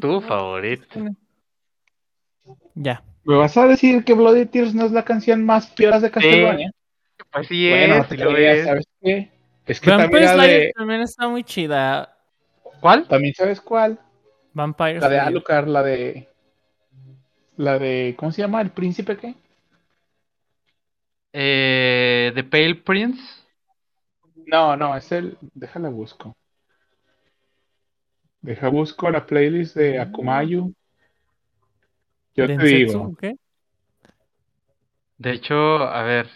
Tu favorito. Ya. ¿Me vas a decir que Bloody Tears no es la canción más pioras de Castlevania? Pues sí bueno, es, sí lo es. ¿sabes qué? Es que también Vampire la Slayer de... también está muy chida. ¿Cuál? También sabes cuál? Vampire La de Slayer. Alucard, la de... La de... ¿Cómo se llama? ¿El príncipe qué? Eh, The Pale Prince. No, no, es el... Déjala busco. Deja busco la playlist de Akumayu. Yo te ¿Densetsu digo. qué? De hecho, a ver.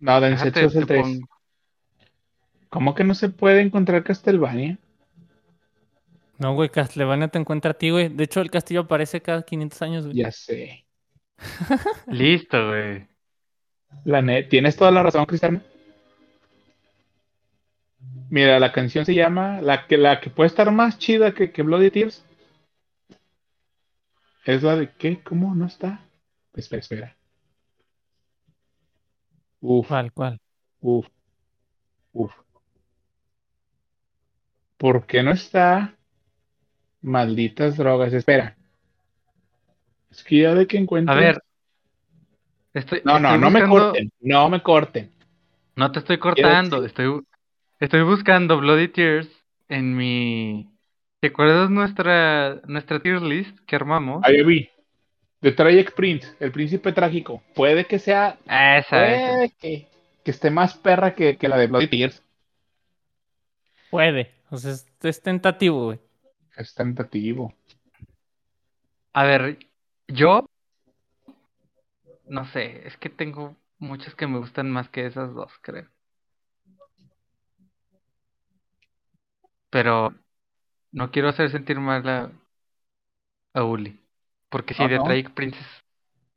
No, Densetsu déjate, es el te 3. pongo- ¿Cómo que no se puede encontrar Castlevania? No, güey, Castlevania te encuentra a ti, güey. De hecho, el castillo aparece cada 500 años, güey. Ya sé. Listo, güey. La net, tienes toda la razón, Cristiano. Mira, la canción se llama la que la que puede estar más chida que, que Bloody Tears. Es la de ¿qué? ¿Cómo no está? Espera, espera. Uf, ¿Cuál, cuál? uf, uf. ¿Por qué no está? Malditas drogas. Espera. Es que ya de que encuentro. A ver. Estoy, No, no, no me corten. No me corten. No te estoy cortando. Estoy, estoy buscando Bloody Tears en mi. ¿Te acuerdas nuestra nuestra tier list que armamos? Ahí vi. The Tragic Prince, el príncipe trágico. Puede que sea Ah, esa, esa. Puede que, que esté más perra que, que la de Bloody Tears. Puede. O sea, es, es tentativo, güey. Es tentativo. A ver, yo. No sé, es que tengo muchas que me gustan más que esas dos, creo. Pero no quiero hacer sentir mal a, a Uli. Porque si No, The no. Tragic Princess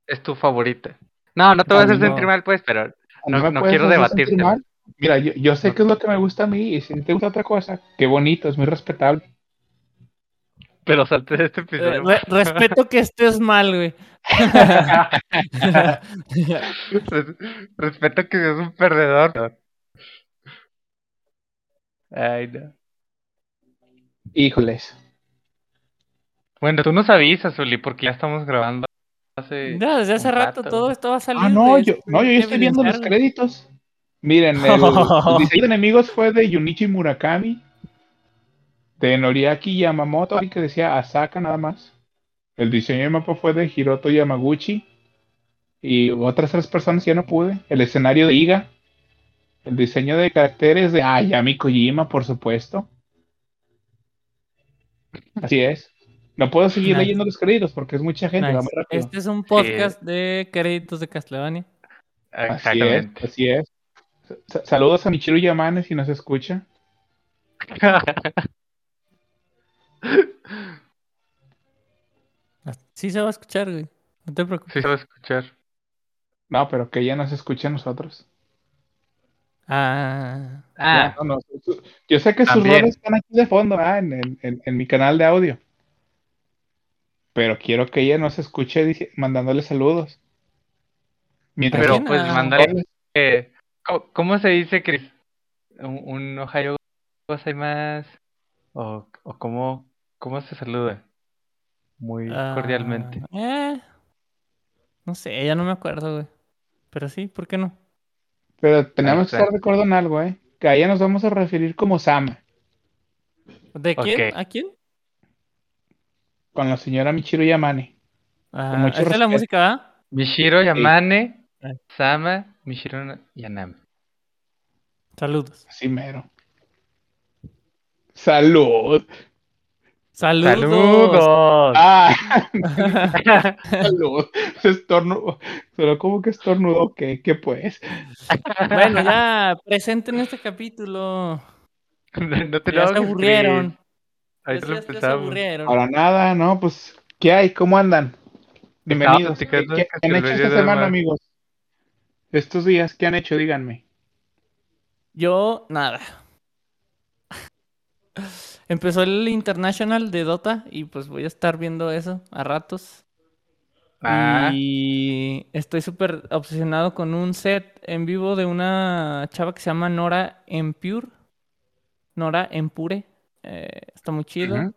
es tu favorita. No, no te voy a hacer No. sentir mal, pues, pero ¿A mí No- no quiero hacer sentir debatirte. mal? Mira, yo, yo sé que es lo que me gusta a mí y si te gusta otra cosa, qué bonito, es muy respetable. pero salte de este Eh, episodio. re- respeto que estés mal, güey. Res- Respeto que seas un perdedor. Ay, no. Híjoles. Bueno, tú nos avisas, Uli, porque ya estamos grabando hace. Ya, desde hace rato rato. todo esto va a salir. Ah, no, yo, esto no, yo ya estoy viendo los créditos. Miren, el, el diseño de enemigos fue de Junichi Murakami, de Noriaki Yamamoto, que decía Asaka nada más. El diseño de mapa fue de Hiroto Yamaguchi y otras tres personas ya no pude. El escenario de Iga, el diseño de caracteres de Ayami Kojima, por supuesto. Así es. No puedo seguir Nice. leyendo los créditos porque es mucha gente, Nice. Este es un podcast de créditos de Castlevania. Así es, así es. Sa- Saludos a Michiru Yamane si nos escucha. Sí se va a escuchar, güey. No te preocupes. sí, se va a escuchar. No, pero que ella nos escuche a nosotros. Ah, Ah, Ya, no, no, yo sé que sus roles están aquí de fondo, ¿verdad? en, en- en- en mi canal de audio. Pero quiero que ella nos escuche dici- mandándole saludos. Mientras pero pues Ah. mandaré. eh, ¿cómo, cómo se dice, Chris? ¿Un, un Ohio más? ¿O, o cómo, cómo se saluda? Muy ah, cordialmente. eh, no sé, ya no me acuerdo, güey. Pero sí, ¿por qué no? Pero tenemos que estar de acuerdo en algo, ¿eh? Que a ella nos vamos a referir como Sama, ¿De quién? ¿A quién? con la señora Michiru Yamane. Ah, esta es la música, ¿verdad? Mishiro Yamane, Ah. Sama, Mishiro Yaname. Saludos. Así mero. Salud. Saludos. ¡Saludos! Ah, salud. Estornudo. Solo como que estornudo, ¿qué? ¿Qué pues? Bueno, ya presenten este capítulo. no te Ya se aburrieron. Ahorita Ya lo se- aburrieron. Para nada, ¿no? Pues, ¿qué hay? ¿Cómo andan? Bienvenidos. ¿Qué, platicando qué han hecho esta semana, amigos? Estos días, ¿qué han hecho? Díganme. Yo, nada. Empezó el International de Dota y pues voy a estar viendo eso a ratos. Ah, Y estoy súper obsesionado con un set en vivo de una chava que se llama Nora Empure. Nora Empure. Eh, está muy chido.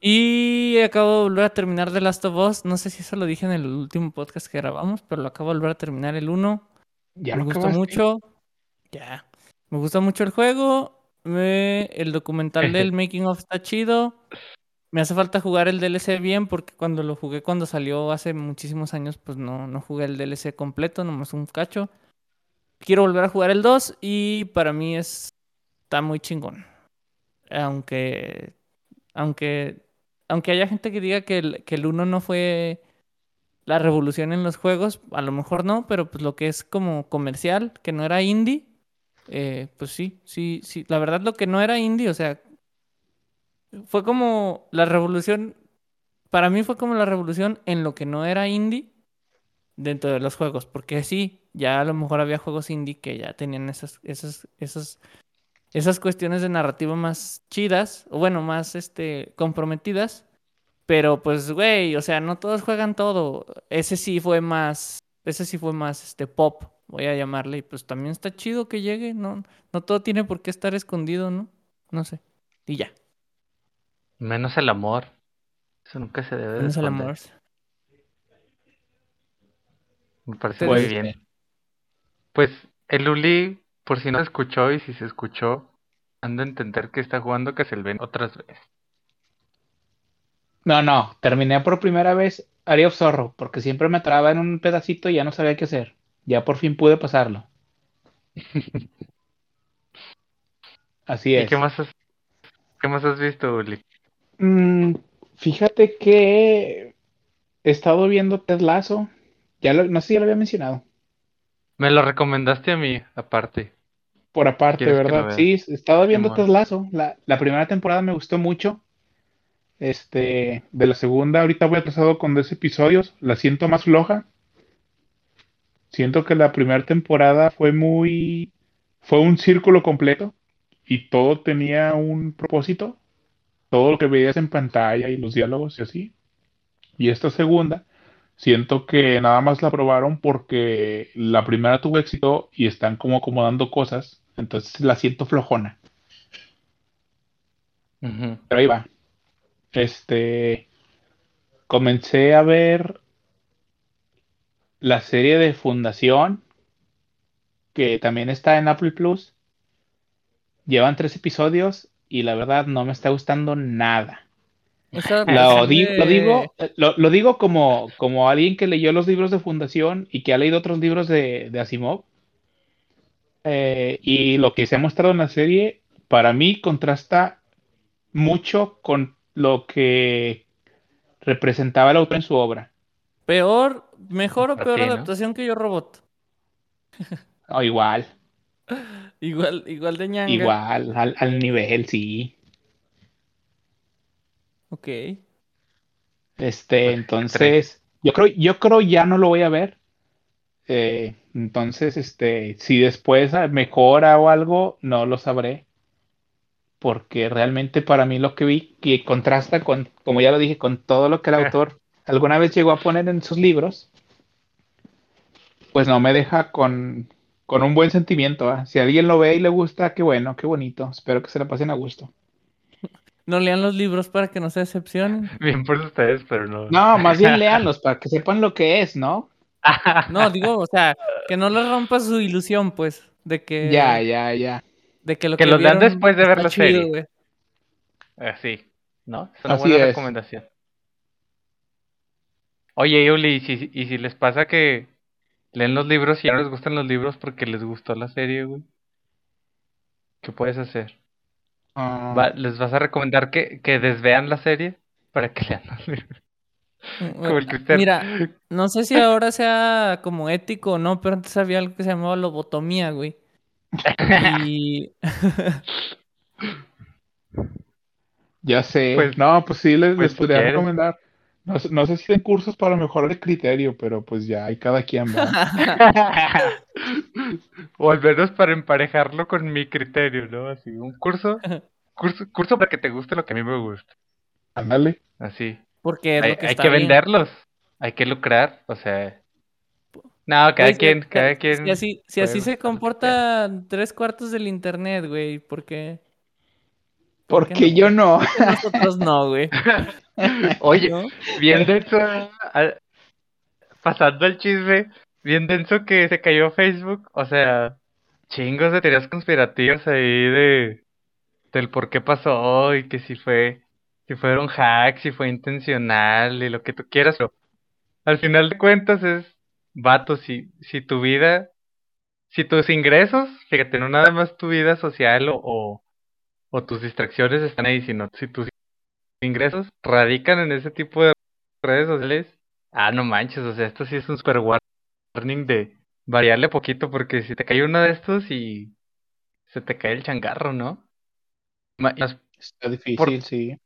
Y acabo de volver a terminar The Last of Us. No sé si eso lo dije en el último podcast que grabamos, pero lo acabo de volver a terminar el 1. Ya Me gustó mucho. Ya. Me gusta mucho el juego. Me- El documental del Making of está chido. Me hace falta jugar el DLC bien porque cuando lo jugué cuando salió hace muchísimos años, pues no, no jugué el DLC completo, nomás un cacho. Quiero volver a jugar el 2 y para mí es está muy chingón. Aunque aunque aunque haya gente que diga que el, que el 1 no fue la revolución en los juegos, a lo mejor no, pero pues lo que es como comercial, que no era indie, eh, pues sí, sí, sí. La verdad lo que no era indie, o sea, fue como la revolución, para mí fue como la revolución en lo que no era indie dentro de los juegos, porque sí, ya a lo mejor había juegos indie que ya tenían esas, esas, esas, esas cuestiones de narrativa más chidas, o bueno, más este, comprometidas. Pero pues, güey, o sea, no todos juegan todo. Ese sí fue más, ese sí fue más, este, pop, voy a llamarle. Y pues también está chido que llegue, ¿no? No todo tiene por qué estar escondido, ¿no? No sé. Y ya, Menos el amor. Eso nunca se debe de menos el amor. Me parece Pero muy Pues, bien. Pues el Uli, por si no se escuchó y si se escuchó, ando a entender que está jugando Castlevania otras veces. No, no, terminé por primera vez Area of Zorro, porque siempre me traba en un pedacito y ya no sabía qué hacer. Ya por fin pude pasarlo. Así ¿Y es. qué más has, qué más has visto, Uli? Mm, fíjate que he estado viendo Ted Lasso. Ya lo- no sé si ya lo había mencionado. Me lo recomendaste a mí, aparte. Por aparte, ¿Quieres que lo ¿verdad? Sí, he estado viendo Lasso. La, la primera temporada me gustó mucho. Este, de la segunda, ahorita voy atrasado con 10 episodios. La siento más floja. Siento que la primera temporada fue muy, fue un círculo completo y todo tenía un propósito. Todo lo que veías en pantalla y los diálogos y así. Y esta segunda, siento que nada más la probaron porque la primera tuvo éxito y están como acomodando cosas. Entonces la siento flojona. Pero ahí va. Este, comencé a ver la serie de Fundación, que también está en Apple Plus. Llevan tres episodios y la verdad no me está gustando nada. Lo, digo, lo, lo digo como, como alguien que leyó los libros de Fundación y que ha leído otros libros de, de Asimov. Eh, y lo que se ha mostrado en la serie, para mí, contrasta mucho con lo que representaba el autor en su obra. Peor, mejor o peor ti, ¿no? adaptación que Yo Robot. O igual, Igual, igual de ñanga. igual, al, al nivel, sí. Ok. Este, entonces, yo creo, yo creo ya no lo voy a ver. Eh, entonces, este, si después mejora o algo, no lo sabré. Porque realmente para mí lo que vi que contrasta con, como ya lo dije, con todo lo que el autor alguna vez llegó a poner en sus libros, pues no me deja con, con un buen sentimiento. Si alguien lo ve y le gusta, qué bueno, qué bonito. Espero que se la pasen a gusto. No lean los libros para que no se decepcionen. Bien por ustedes, pero no. No, más bien léanlos para que sepan lo que es, ¿no? No, digo, o sea, que no les rompa su ilusión, pues, de que, Ya, ya, ya. de que lo Que que los lean después de ver la chido, serie. Así, ¿no? Es una Así buena es. recomendación. Oye, Yuli, ¿y si, y si les pasa que leen los libros y ya no les gustan los libros porque les gustó la serie, güey? ¿Qué puedes hacer? Ah, Va- ¿Les vas a recomendar que, que desvean la serie para que lean los libros? Como el Cristian. Mira, no sé si ahora sea como ético o no, pero antes había algo que se llamaba lobotomía, güey. Y ya sé. Pues- no, pues sí, les, les pues, si podría recomendar. No, sé- no sé si den cursos para mejorar el criterio, pero pues ya, hay cada quien va. o al menos para emparejarlo con mi criterio, ¿no? Así, un curso, curso, curso para que te guste lo que a mí me gusta. Ándale. Así. porque es hay lo que hay está que bien. venderlos, hay que lucrar, o sea. No, cada quien, si- cada quien. Si así, si así se buscar lo que comporta tres cuartos del internet, güey, porque ¿Por qué Porque no? yo no. Nosotros no, güey. Oye, ¿No? bien denso. Pasando el chisme, bien denso que se cayó Facebook. O sea, chingos de teorías conspirativas ahí de del por qué pasó y que si fue, si fueron hacks, si fue intencional y lo que tú quieras. Pero al final de cuentas es, vato, si, si tu vida, si tus ingresos, fíjate, no nada más tu vida social o, o, o tus distracciones están ahí, sino si tus ingresos radican en ese tipo de redes sociales, ah, no manches, o sea, esto sí es un super warning de variarle poquito, porque si te cae uno de estos y se te cae el changarro, ¿no? Está difícil, Por- sí.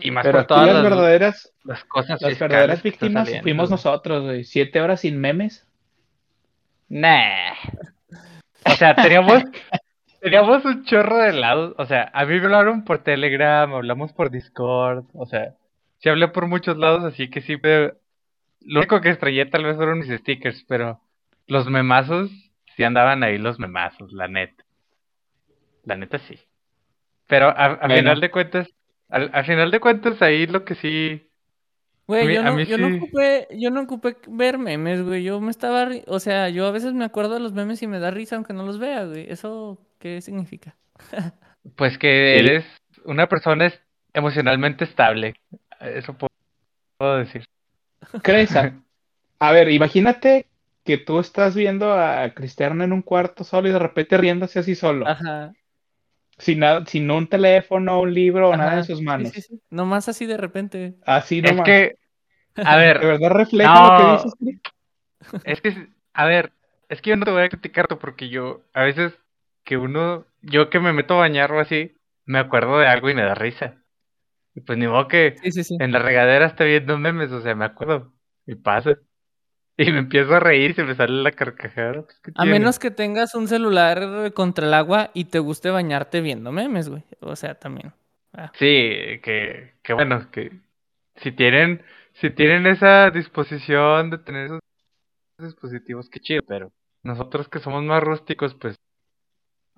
y más Pero por todas las verdaderas, las cosas las verdaderas víctimas saliendo, fuimos nosotros, güey. Siete horas sin memes. Nah. O sea, teníamos, teníamos un chorro de lados. O sea, a mí me hablaron por Telegram, hablamos por Discord. O sea, sí hablé por muchos lados, así que sí. pero Lo único que extrañé tal vez fueron mis stickers, pero los memazos sí andaban ahí, los memazos, la neta. La neta sí. Pero a, final de cuentas, al, a final de cuentas ahí lo que sí. Güey, yo no, yo no sí. ocupé, yo no ocupé ver memes, güey. Yo me estaba, o sea, yo a veces me acuerdo de los memes y me da risa aunque no los vea, güey. ¿Eso qué significa? Pues que Sí. eres una persona es- emocionalmente estable. Eso puedo, puedo decir. ¿Crees? A, ver, imagínate que tú estás viendo a Cristiano en un cuarto solo y de repente riéndose así solo. Ajá. Sin nada, sin un teléfono, un libro o nada en sus manos. sí, sí. Nomás así de repente. Así Es nomás. que, a ¿De ver, verdad refleja lo que No. dices, es que, a ver, es que yo no te voy a criticar tú porque yo, a veces que uno, yo que me meto a bañar o así, me acuerdo de algo y me da risa. Y pues ni modo que Sí, sí, sí. en la regadera esté viendo memes, o sea, me acuerdo y pasa. Y me empiezo a reír y se me sale la carcajada. pues, ¿qué A tiene? menos que tengas un celular contra el agua y te guste bañarte viendo memes, güey. O sea, también. Ah. Sí, que, que bueno, que si tienen, si tienen esa disposición de tener esos dispositivos, qué chido, pero nosotros que somos más rústicos, pues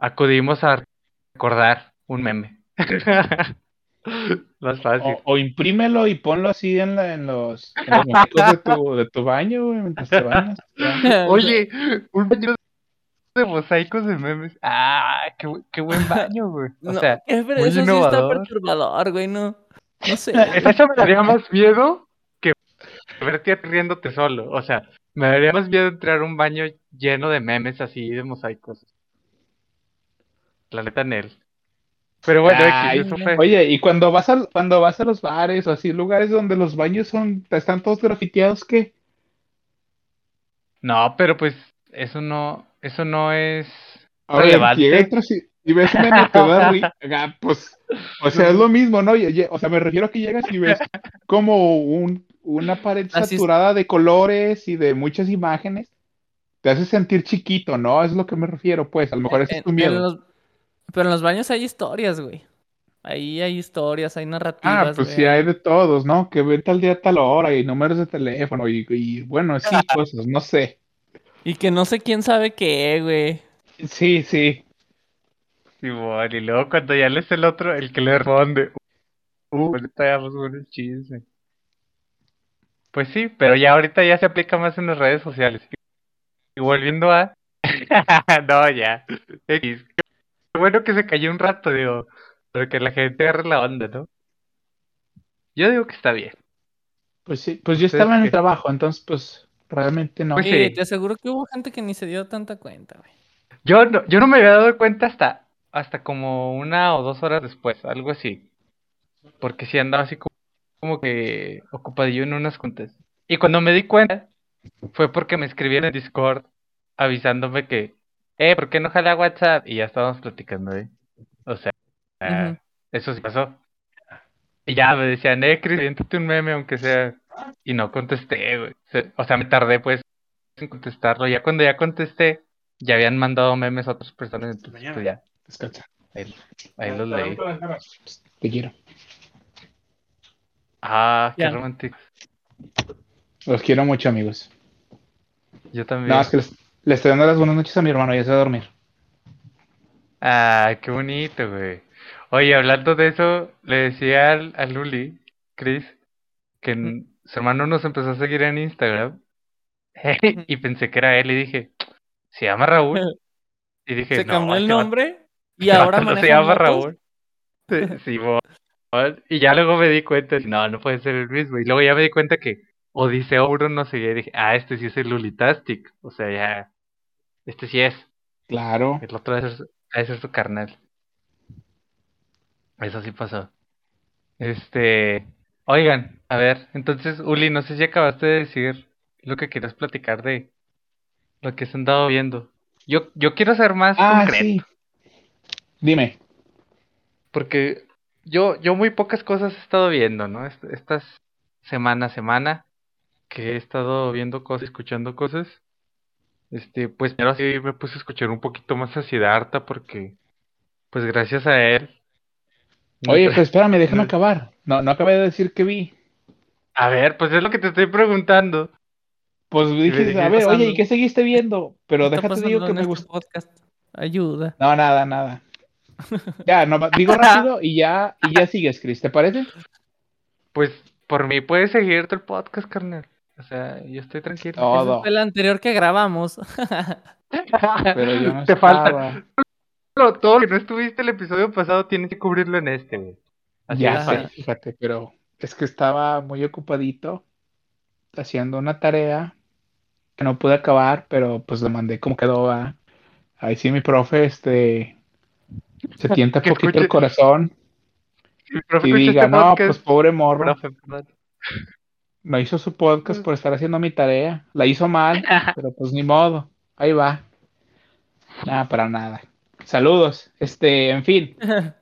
acudimos a recordar un meme. Más fácil. O, o imprímelo y ponlo así en, la- en los, en los de tu, de tu baño, güey, mientras te bañas. Oye, un baño de mosaicos de memes. Ah, qué, qué buen baño, güey. O No, sea, eh, pero muy eso sí está perturbador, güey, no. No sé. Eso me daría más miedo que verte riéndote solo. O sea, me daría más miedo entrar a un baño lleno de memes así, de mosaicos. La neta, en él. Pero bueno, X, Ay, eso fue. Oye, y cuando vas a, cuando vas a los bares o así, lugares donde los baños son, están todos grafiteados, ¿qué? No, pero pues eso no, eso no es A ver, relevante. entras y, y ves un meme, te da risa. Ah, Pues, o sea, es lo mismo, ¿no? Y- y- O sea, me refiero a que llegas y ves como un, una pared Así es. saturada de colores y de muchas imágenes. Te hace sentir chiquito, ¿no? Es lo que me refiero, pues. A lo mejor ese es tu en miedo. Pero en los baños hay historias, güey. Ahí hay historias, hay Ah, narrativas, pues güey. sí, hay de todos, ¿no? Que ven tal día, tal hora y números de teléfono y, y bueno, sí, cosas, no sé. Y que no sé quién sabe qué, güey. Sí, sí. Simón, y luego cuando ya lees el otro, el que le responde. Uh, ahorita ya vamos con el chisme. Pues sí, pero ya ahorita ya se aplica más en las redes sociales. Y volviendo a. no, ya. X. Qué bueno que se cayó un rato, digo. Pero que la gente agarre la onda, ¿no? Yo digo que está bien. Pues sí, pues yo ¿Ustedes estaba en el trabajo, entonces pues realmente no. Pues Sí, sí. te aseguro que hubo gente que ni se dio tanta cuenta, güey. Yo no, yo no me había dado cuenta hasta, hasta como una o dos horas después, algo así. Porque sí andaba así como, como que ocupadillo en unas cuentas. Y cuando me di cuenta, fue porque me escribieron en Discord avisándome que, eh, ¿por qué no jala WhatsApp? Y ya estábamos platicando, ¿eh? O sea, eso sí pasó. Y ya me decían, eh, Chris, aviéntate un meme, aunque sea. Y no contesté, güey. O sea, me tardé, pues, en contestarlo. Ya cuando ya contesté, ya habían mandado memes a otras personas, entonces, pues ya, Descansa. ahí, ahí los leí. Te quiero. Ah, qué Ya. romántico. Los quiero mucho, amigos. Yo también. Nada más que les, le estoy dando las buenas noches a mi hermano, ya se va a dormir. Ah, qué bonito, güey. Oye, hablando de eso, le decía al, al Luli, Chris, que su hermano nos empezó a seguir en Instagram y pensé que era él y dije, ¿se llama Raúl? Y dije, Se no, cambió el este nombre y este ahora no se llama motos. Raúl. Sí, Simón. Y ya luego me di cuenta, no, no puede ser el mismo. Y luego ya me di cuenta que Odiseo 1 no seguía y dije, ah, este sí es el Lulitastic. O sea, ya, este sí es. Claro. El otro su- debe ser su carnal. Eso sí pasó. Este, oigan, a ver, entonces, Uli, no sé si acabaste de decir lo que quieres platicar de lo que se han dado viendo. Yo, yo quiero ser más Ah, concreto, sí. Dime. porque yo, yo muy pocas cosas he estado viendo, ¿no? Est- Estas semana a semana que he estado viendo cosas, escuchando cosas. Este, pues pero sí me puse a escuchar un poquito más a Siddhartha porque, pues gracias a él. Oye, pues espérame, déjame acabar. No, no acabé de decir que vi. A ver, pues es lo que te estoy preguntando. Pues dije, a ¿qué ver, pasando? oye, ¿y qué seguiste viendo? Pero ¿Qué está déjate digo que me este gustó. podcast? Ayuda. No, nada, nada. Ya, no, digo rápido y ya, y ya sigues, Chris, ¿te parece? Pues por mí puedes seguirte el podcast, carnal. O sea, yo estoy tranquilo. Ese Todo. fue el anterior que grabamos. Pero yo no Te falta. estaba. Todo, lo que no estuviste el episodio pasado tienes que cubrirlo en este, güey. Así Ya sé, fíjate, pero es que estaba muy ocupadito haciendo una tarea que no pude acabar, pero pues lo mandé como quedó. ¿va? Ahí sí mi profe, este, se tienta Que poquito el corazón Mi profe y diga, este no, podcast, pues pobre morro, profe, perdón. No hizo su podcast por estar haciendo mi tarea, la hizo mal, pero pues ni modo, ahí va. Nada, para nada. Saludos, este, en fin.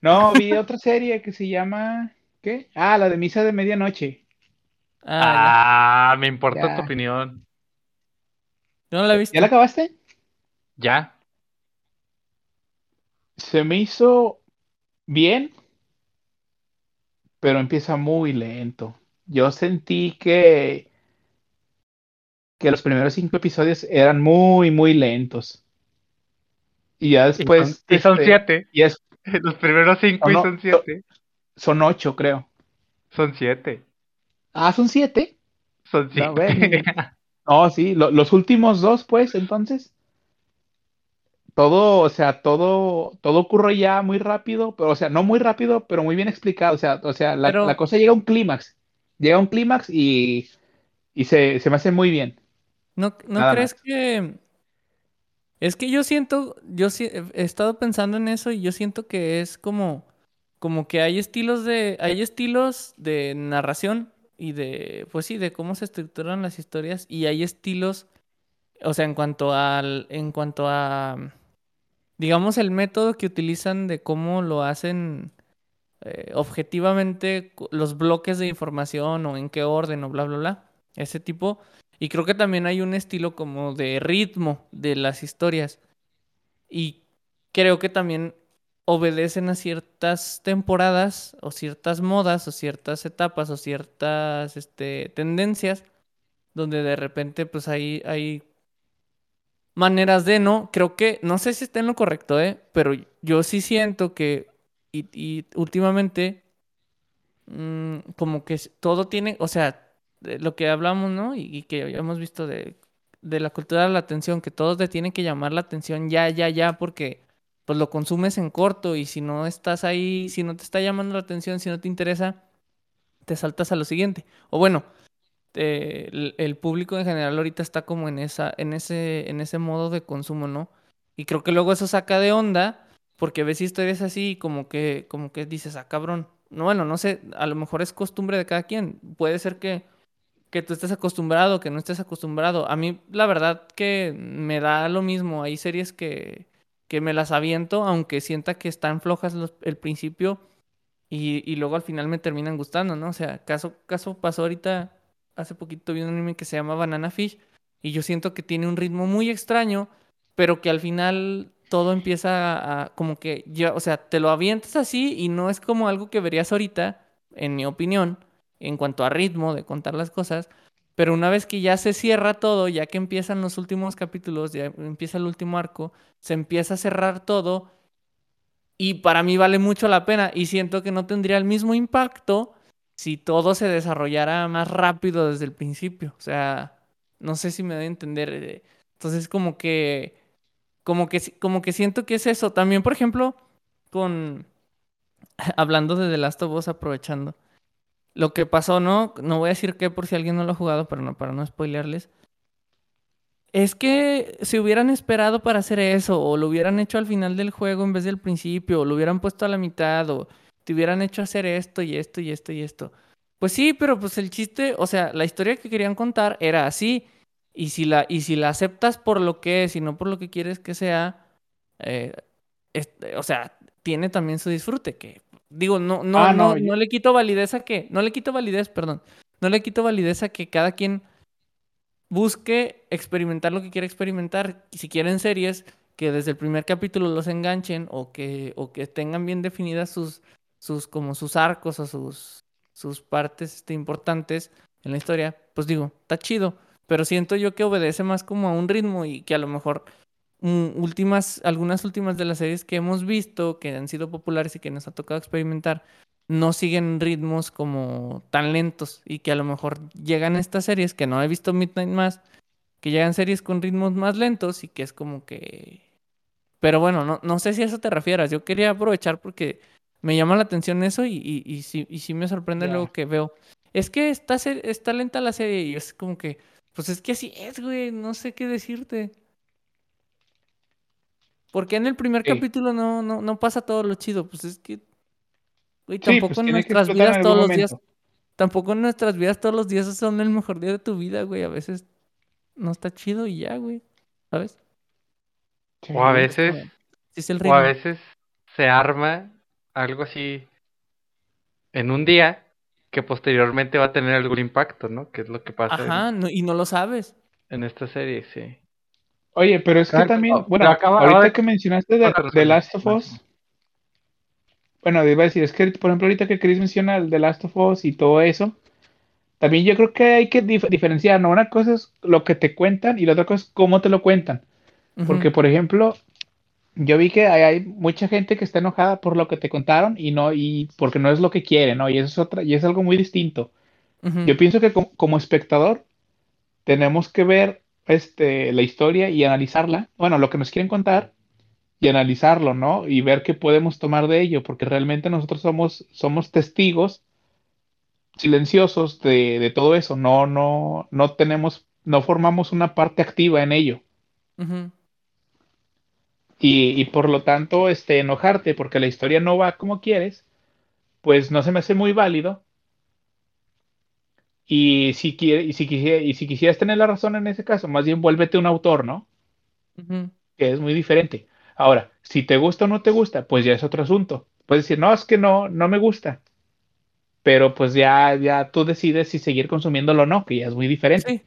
No, vi otra serie que se llama, ¿qué? Ah, la de Misa de Medianoche. Ah, Ah, me importa Ya. tu opinión. no la he visto. ¿Ya la acabaste? Ya. Se me hizo bien, pero empieza muy lento. Yo sentí que, que los primeros cinco episodios eran muy, muy lentos. Y ya Y después, son, y son este, siete. y es- Los primeros cinco y No, son siete. son ocho, creo. Son siete. Ah, son siete. Son No, siete. ven. No, sí, lo- los últimos dos, pues, entonces. Todo, o sea, todo, todo ocurre ya muy rápido, pero, o sea, no muy rápido, pero muy bien explicado. O sea, o sea, la, Pero- la cosa llega a un clímax. Llega a un clímax y, y se, se me hace muy bien. ¿No, no crees más. que... Es que yo siento, yo he estado pensando en eso y yo siento que es como, como que hay estilos de, hay estilos de narración y de, pues sí, de cómo se estructuran las historias y hay estilos, o sea, en cuanto al, en cuanto a, digamos, el método que utilizan de cómo lo hacen eh, objetivamente los bloques de información o en qué orden o bla, bla, bla. Ese tipo. Y creo que también hay un estilo como de ritmo de las historias. Y creo que también obedecen a ciertas temporadas o ciertas modas o ciertas etapas o ciertas este, tendencias donde de repente pues hay, hay maneras de no. Creo que, no sé si está en lo correcto, ¿eh? Pero yo sí siento que, y, últimamente, mm, como que todo tiene, o sea, de lo que hablamos, ¿no? Y, que hemos visto de, de la cultura de la atención, que todos te tienen que llamar la atención ya, ya, ya, porque pues lo consumes en corto y si no estás ahí, si no te está llamando la atención, si no te interesa, te saltas a lo siguiente. O bueno, eh, el, el público en general ahorita está como en esa, en ese, en ese modo de consumo, ¿no? Y creo que luego eso saca de onda, porque ves historias así como que, como que dices, ah, cabrón. No, bueno, no sé, a lo mejor es costumbre de cada quien. Puede ser que, que tú estés acostumbrado, que no estés acostumbrado. A mí, la verdad que me da lo mismo. Hay series que, que me las aviento, aunque sienta que están flojas el principio y, y luego al final me terminan gustando, ¿no? O sea, caso, caso pasó ahorita, hace poquito vi un anime que se llama Banana Fish y yo siento que tiene un ritmo muy extraño, pero que al final todo empieza a, como que ya, o sea, te lo avientas así y no es como algo que verías ahorita, en mi opinión, en cuanto a ritmo de contar las cosas, pero una vez que ya se cierra todo, ya que empiezan los últimos capítulos, ya empieza el último arco, se empieza a cerrar todo Y para mí vale mucho la pena y siento que no tendría el mismo impacto si todo se desarrollara más rápido desde el principio. O sea, no sé si me doy a entender. eh, Entonces como que, como que, como que siento que es eso. También, por ejemplo, con, hablando de The Last of Us, aprovechando. Lo que pasó, ¿no? No voy a decir qué por si alguien no lo ha jugado, pero no, para no spoilearles. Es que si hubieran esperado para hacer eso, o lo hubieran hecho al final del juego en vez del principio, o lo hubieran puesto a la mitad, o te hubieran hecho hacer esto y esto y esto y esto. Pues sí, pero pues el chiste, o sea, la historia que querían contar era así. Y si la, y si la aceptas por lo que es y no por lo que quieres que sea, eh, este, o sea, tiene también su disfrute, que digo, no, no, Ah, no, no, yo- no le quito validez a que, no le quito validez, perdón, no le quito validez a que cada quien busque experimentar lo que quiere experimentar. Y si quieren series, que desde el primer capítulo los enganchen o que, o que tengan bien definidas sus, sus, como sus arcos o sus, sus partes este, importantes en la historia, pues digo, está chido. Pero siento yo que obedece más como a un ritmo y que a lo mejor mm, últimas, algunas últimas de las series que hemos visto, que han sido populares y que nos ha tocado experimentar, no siguen ritmos como tan lentos y que a lo mejor llegan estas series que no he visto Midnight Mass, que llegan series con ritmos más lentos y que es como que... Pero bueno, no, no sé si a eso te refieras. Yo quería aprovechar porque me llama la atención eso y, y, y sí, y sí me sorprende luego que veo. Es que está, está lenta la serie y es como que, pues es que así es, güey, no sé qué decirte. ¿Por qué en el primer Sí. capítulo no, no, no pasa todo lo chido? Pues es que, güey, Sí, tampoco pues en nuestras en vidas todos los días, tampoco en nuestras vidas todos los días son el mejor día de tu vida, güey. A veces no está chido y ya, güey. ¿Sabes? Sí. O a veces, sí es el o a veces se arma algo así en un día que posteriormente va a tener algún impacto, ¿no? Que es lo que pasa en- Ajá, no- y no lo sabes. en, esta serie, sí. Oye, pero es que Claro, también, no, bueno, acaba- ahorita que mencionaste de, de Last of. Us, bueno, iba a decir, es que, por ejemplo, ahorita que Chris menciona el de Last of Us y todo eso, también yo creo que hay que dif- diferenciar, ¿no? Una cosa es lo que te cuentan y la otra cosa es cómo te lo cuentan. Porque, por ejemplo, yo vi que hay, hay mucha gente que está enojada por lo que te contaron y no, y porque no es lo que quiere, ¿no? Y eso es otra, y es algo muy distinto. Yo pienso que como, como espectador tenemos que ver este, la historia y analizarla, bueno, lo que nos quieren contar y analizarlo, ¿no? Y ver qué podemos tomar de ello, porque realmente nosotros somos, somos testigos silenciosos de, de todo eso, no, no, no tenemos, no formamos una parte activa en ello. Y, y por lo tanto, este, enojarte porque la historia no va como quieres, pues no se me hace muy válido. Y si quiere, y si quisiera, y si quisieras tener la razón en ese caso, más bien vuélvete un autor, ¿no? Que es muy diferente. Ahora, si te gusta o no te gusta, pues ya es otro asunto. Puedes decir, no, es que no, no me gusta. Pero pues ya, ya tú decides si seguir consumiéndolo o no, que ya es muy diferente. Sí.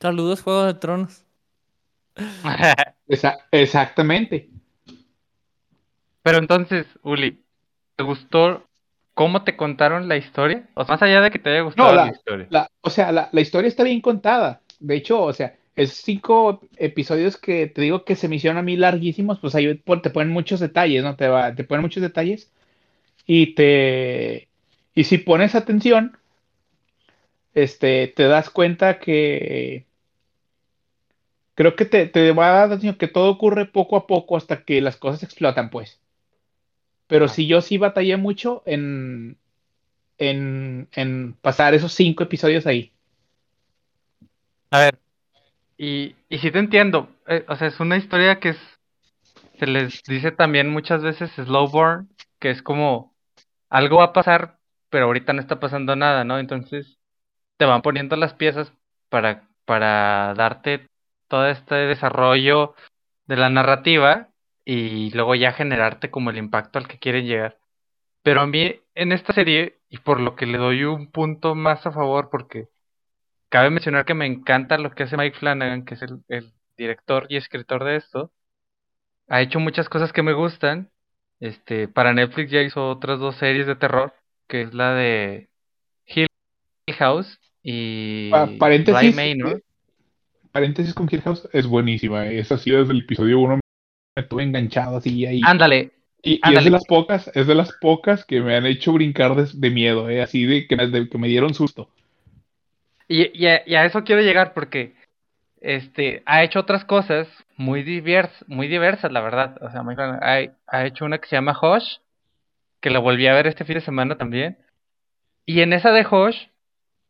Saludos, Juego de Tronos. Esa- exactamente. Pero entonces, Uli, ¿te gustó cómo te contaron la historia? O sea, más allá de que te haya gustado No, la, la- historia. La, o sea, la, la historia está bien contada. De hecho, o sea, es cinco episodios que te digo que se me hicieron a mí larguísimos, pues ahí te ponen muchos detalles, ¿no? Te va, te ponen muchos detalles y te y si pones atención, este, te das cuenta que creo que te, te va a dar atención que todo ocurre poco a poco hasta que las cosas explotan, pues. Pero Ah. si yo sí batallé mucho en, en, en pasar esos cinco episodios ahí. A ver, y, y sí te entiendo. eh, o sea, es una historia que es, se les dice también muchas veces slow burn, que es como algo va a pasar, pero ahorita no está pasando nada, ¿no? Entonces te van poniendo las piezas para, para darte todo este desarrollo de la narrativa y luego ya generarte como el impacto al que quieren llegar. Pero a mí en esta serie, y por lo que le doy un punto más a favor, porque cabe mencionar que me encanta lo que hace Mike Flanagan, que es el, el director y escritor de esto. Ha hecho muchas cosas que me gustan. Este, para Netflix ya hizo otras dos series de terror, que es la de Hill House y Bly paréntesis, eh, paréntesis con Hill House es buenísima. eh, Esa sí, desde el episodio 1 me tuve enganchado así ahí. Ándale, Y, y es de las pocas, es de las pocas que me han hecho brincar de, de miedo, ¿eh? Así de que, me- de que me dieron susto. Y, y a, y a eso quiero llegar porque este ha hecho otras cosas muy divers, muy diversas, la verdad. O sea, muy ha, ha hecho una que se llama Hush, que la volví a ver este fin de semana también. Y en esa de Hush,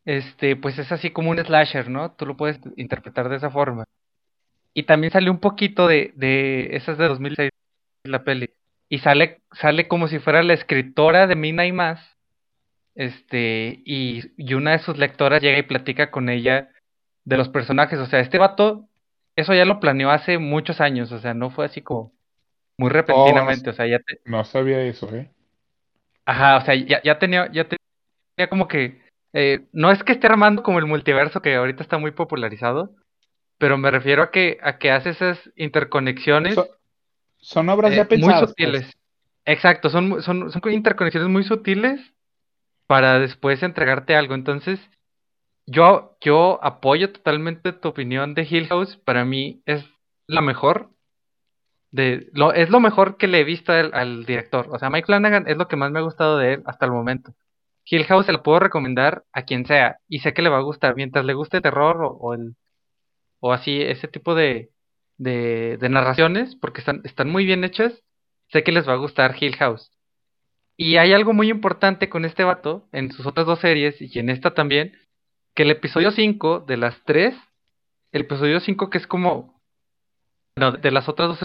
este, pues es así como un slasher, ¿no? Tú lo puedes interpretar de esa forma. Y también sale un poquito de, de esas de 2006, la peli. Y sale, sale como si fuera la escritora de Mina y más. Este, y, y una de sus lectoras llega y platica con ella de los personajes. O sea, este vato, eso ya lo planeó hace muchos años. O sea, no fue así como muy repentinamente. O sea, ya te- No sabía eso, ¿eh? Ajá, o sea, ya, ya tenía, ya tenía como que. Eh, no es que esté armando como el multiverso que ahorita está muy popularizado. Pero me refiero a que, a que hace esas interconexiones. So- son obras Eh, ya muy pensadas. pues. sutiles. Exacto, son, son, son interconexiones muy sutiles para después entregarte algo. Entonces, yo, yo apoyo totalmente tu opinión de Hill House. Para mí es la mejor. De, lo, es lo mejor que le he visto al, al director. O sea, Mike Flanagan es lo que más me ha gustado de él hasta el momento. Hill House se lo puedo recomendar a quien sea. Y sé que le va a gustar. Mientras le guste terror o, o el, o así, ese tipo de, de, narraciones, porque están, están muy bien hechas, sé que les va a gustar Hill House. Y hay algo muy importante con este vato, en sus otras dos series y en esta también, que el episodio 5 de las tres, el episodio 5 que es como, no, de las otras dos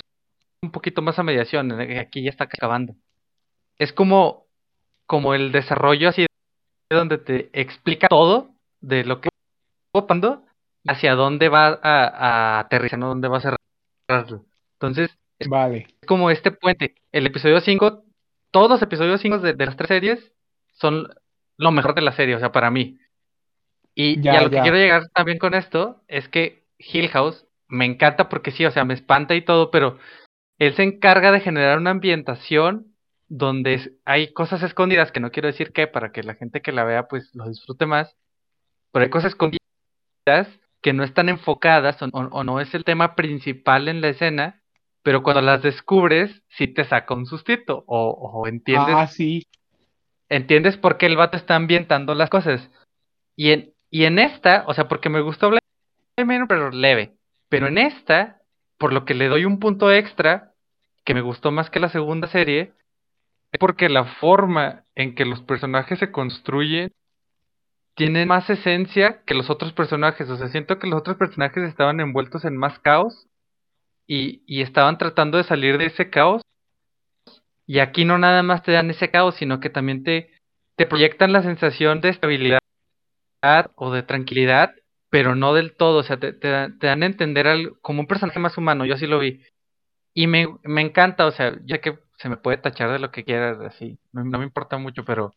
un poquito más a mediación, eh, aquí ya está acabando. Es como, como el desarrollo así, donde te explica todo de lo que pasando hacia dónde va a, a aterrizar, ¿no? dónde va a cerrarlo. Entonces, Vale. es como este puente. El episodio 5, todos los episodios 5 de, de las tres series son lo mejor de la serie, o sea, para mí. Y, Ya, y a lo que quiero llegar también con esto es que Hill House me encanta porque sí, o sea, me espanta y todo, pero él se encarga de generar una ambientación donde hay cosas escondidas, que no quiero decir qué, para que la gente que la vea pues lo disfrute más, pero hay cosas escondidas que no están enfocadas o, no es el tema principal en la escena, pero cuando las descubres sí te saca un sustito o, o entiendes, Ah, sí. entiendes por qué el vato está ambientando las cosas. Y en, y en esta, o sea, porque me gustó Mirror, pero leve, pero en esta, por lo que le doy un punto extra, que me gustó más que la segunda serie, es porque la forma en que los personajes se construyen tiene más esencia que los otros personajes. O sea, siento que los otros personajes estaban envueltos en más caos y, estaban tratando de salir de ese caos. Y aquí no nada más te dan ese caos, sino que también te, te proyectan la sensación de estabilidad o de tranquilidad, pero no del todo. O sea, te, dan, a entender como un personaje más humano. Yo así lo vi. Y me encanta, o sea, ya que se me puede tachar de lo que quieras, así, no, me importa mucho, pero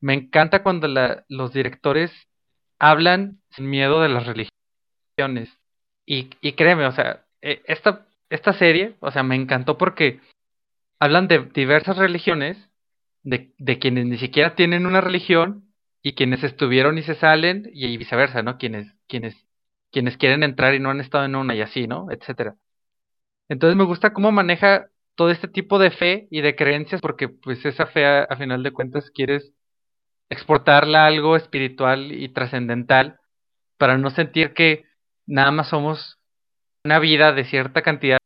me encanta cuando los directores hablan sin miedo de las religiones. Y, y créeme, o sea, eh, esta, esta serie, o sea, me encantó porque hablan de diversas religiones, de, de quienes ni siquiera tienen una religión y quienes estuvieron y se salen y viceversa, ¿no? Quienes, quienes, quienes quieren entrar y no han estado en una y así, ¿no? Etcétera. Entonces me gusta cómo maneja todo este tipo de fe y de creencias porque pues esa fe a, a final de cuentas quieres exportarla a algo espiritual y trascendental para no sentir que nada más somos una vida de cierta cantidad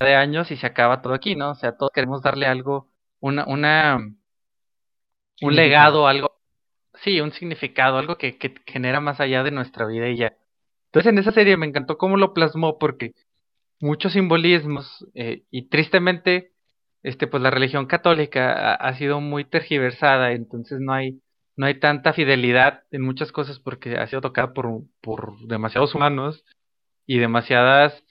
de años y se acaba todo aquí, ¿no? O sea, todos queremos darle algo, una, una, un legado, algo, sí, un significado, algo que, que genera más allá de nuestra vida y ya. Entonces en esa serie me encantó cómo lo plasmó porque muchos simbolismos eh, y tristemente, este, pues la religión católica ha, sido muy tergiversada, entonces no hay no hay tanta fidelidad en muchas cosas porque ha sido tocada por, por demasiados humanos y demasiadas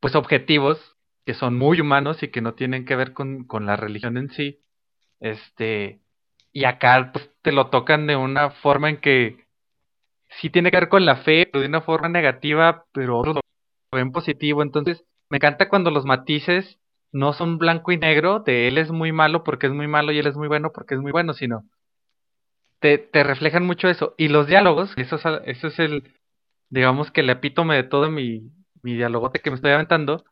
pues objetivos que son muy humanos y que no tienen que ver con, con la religión en sí. Este, y acá pues te lo tocan de una forma en que sí tiene que ver con la fe, pero de una forma negativa, pero otros ven positivo. Entonces, me encanta cuando los matices no son blanco y negro, de él es muy malo porque es muy malo y él es muy bueno porque es muy bueno, sino te, reflejan mucho eso. Y los diálogos, eso es, eso es el, digamos que el epítome de todo mi, mi dialogote que me estoy aventando,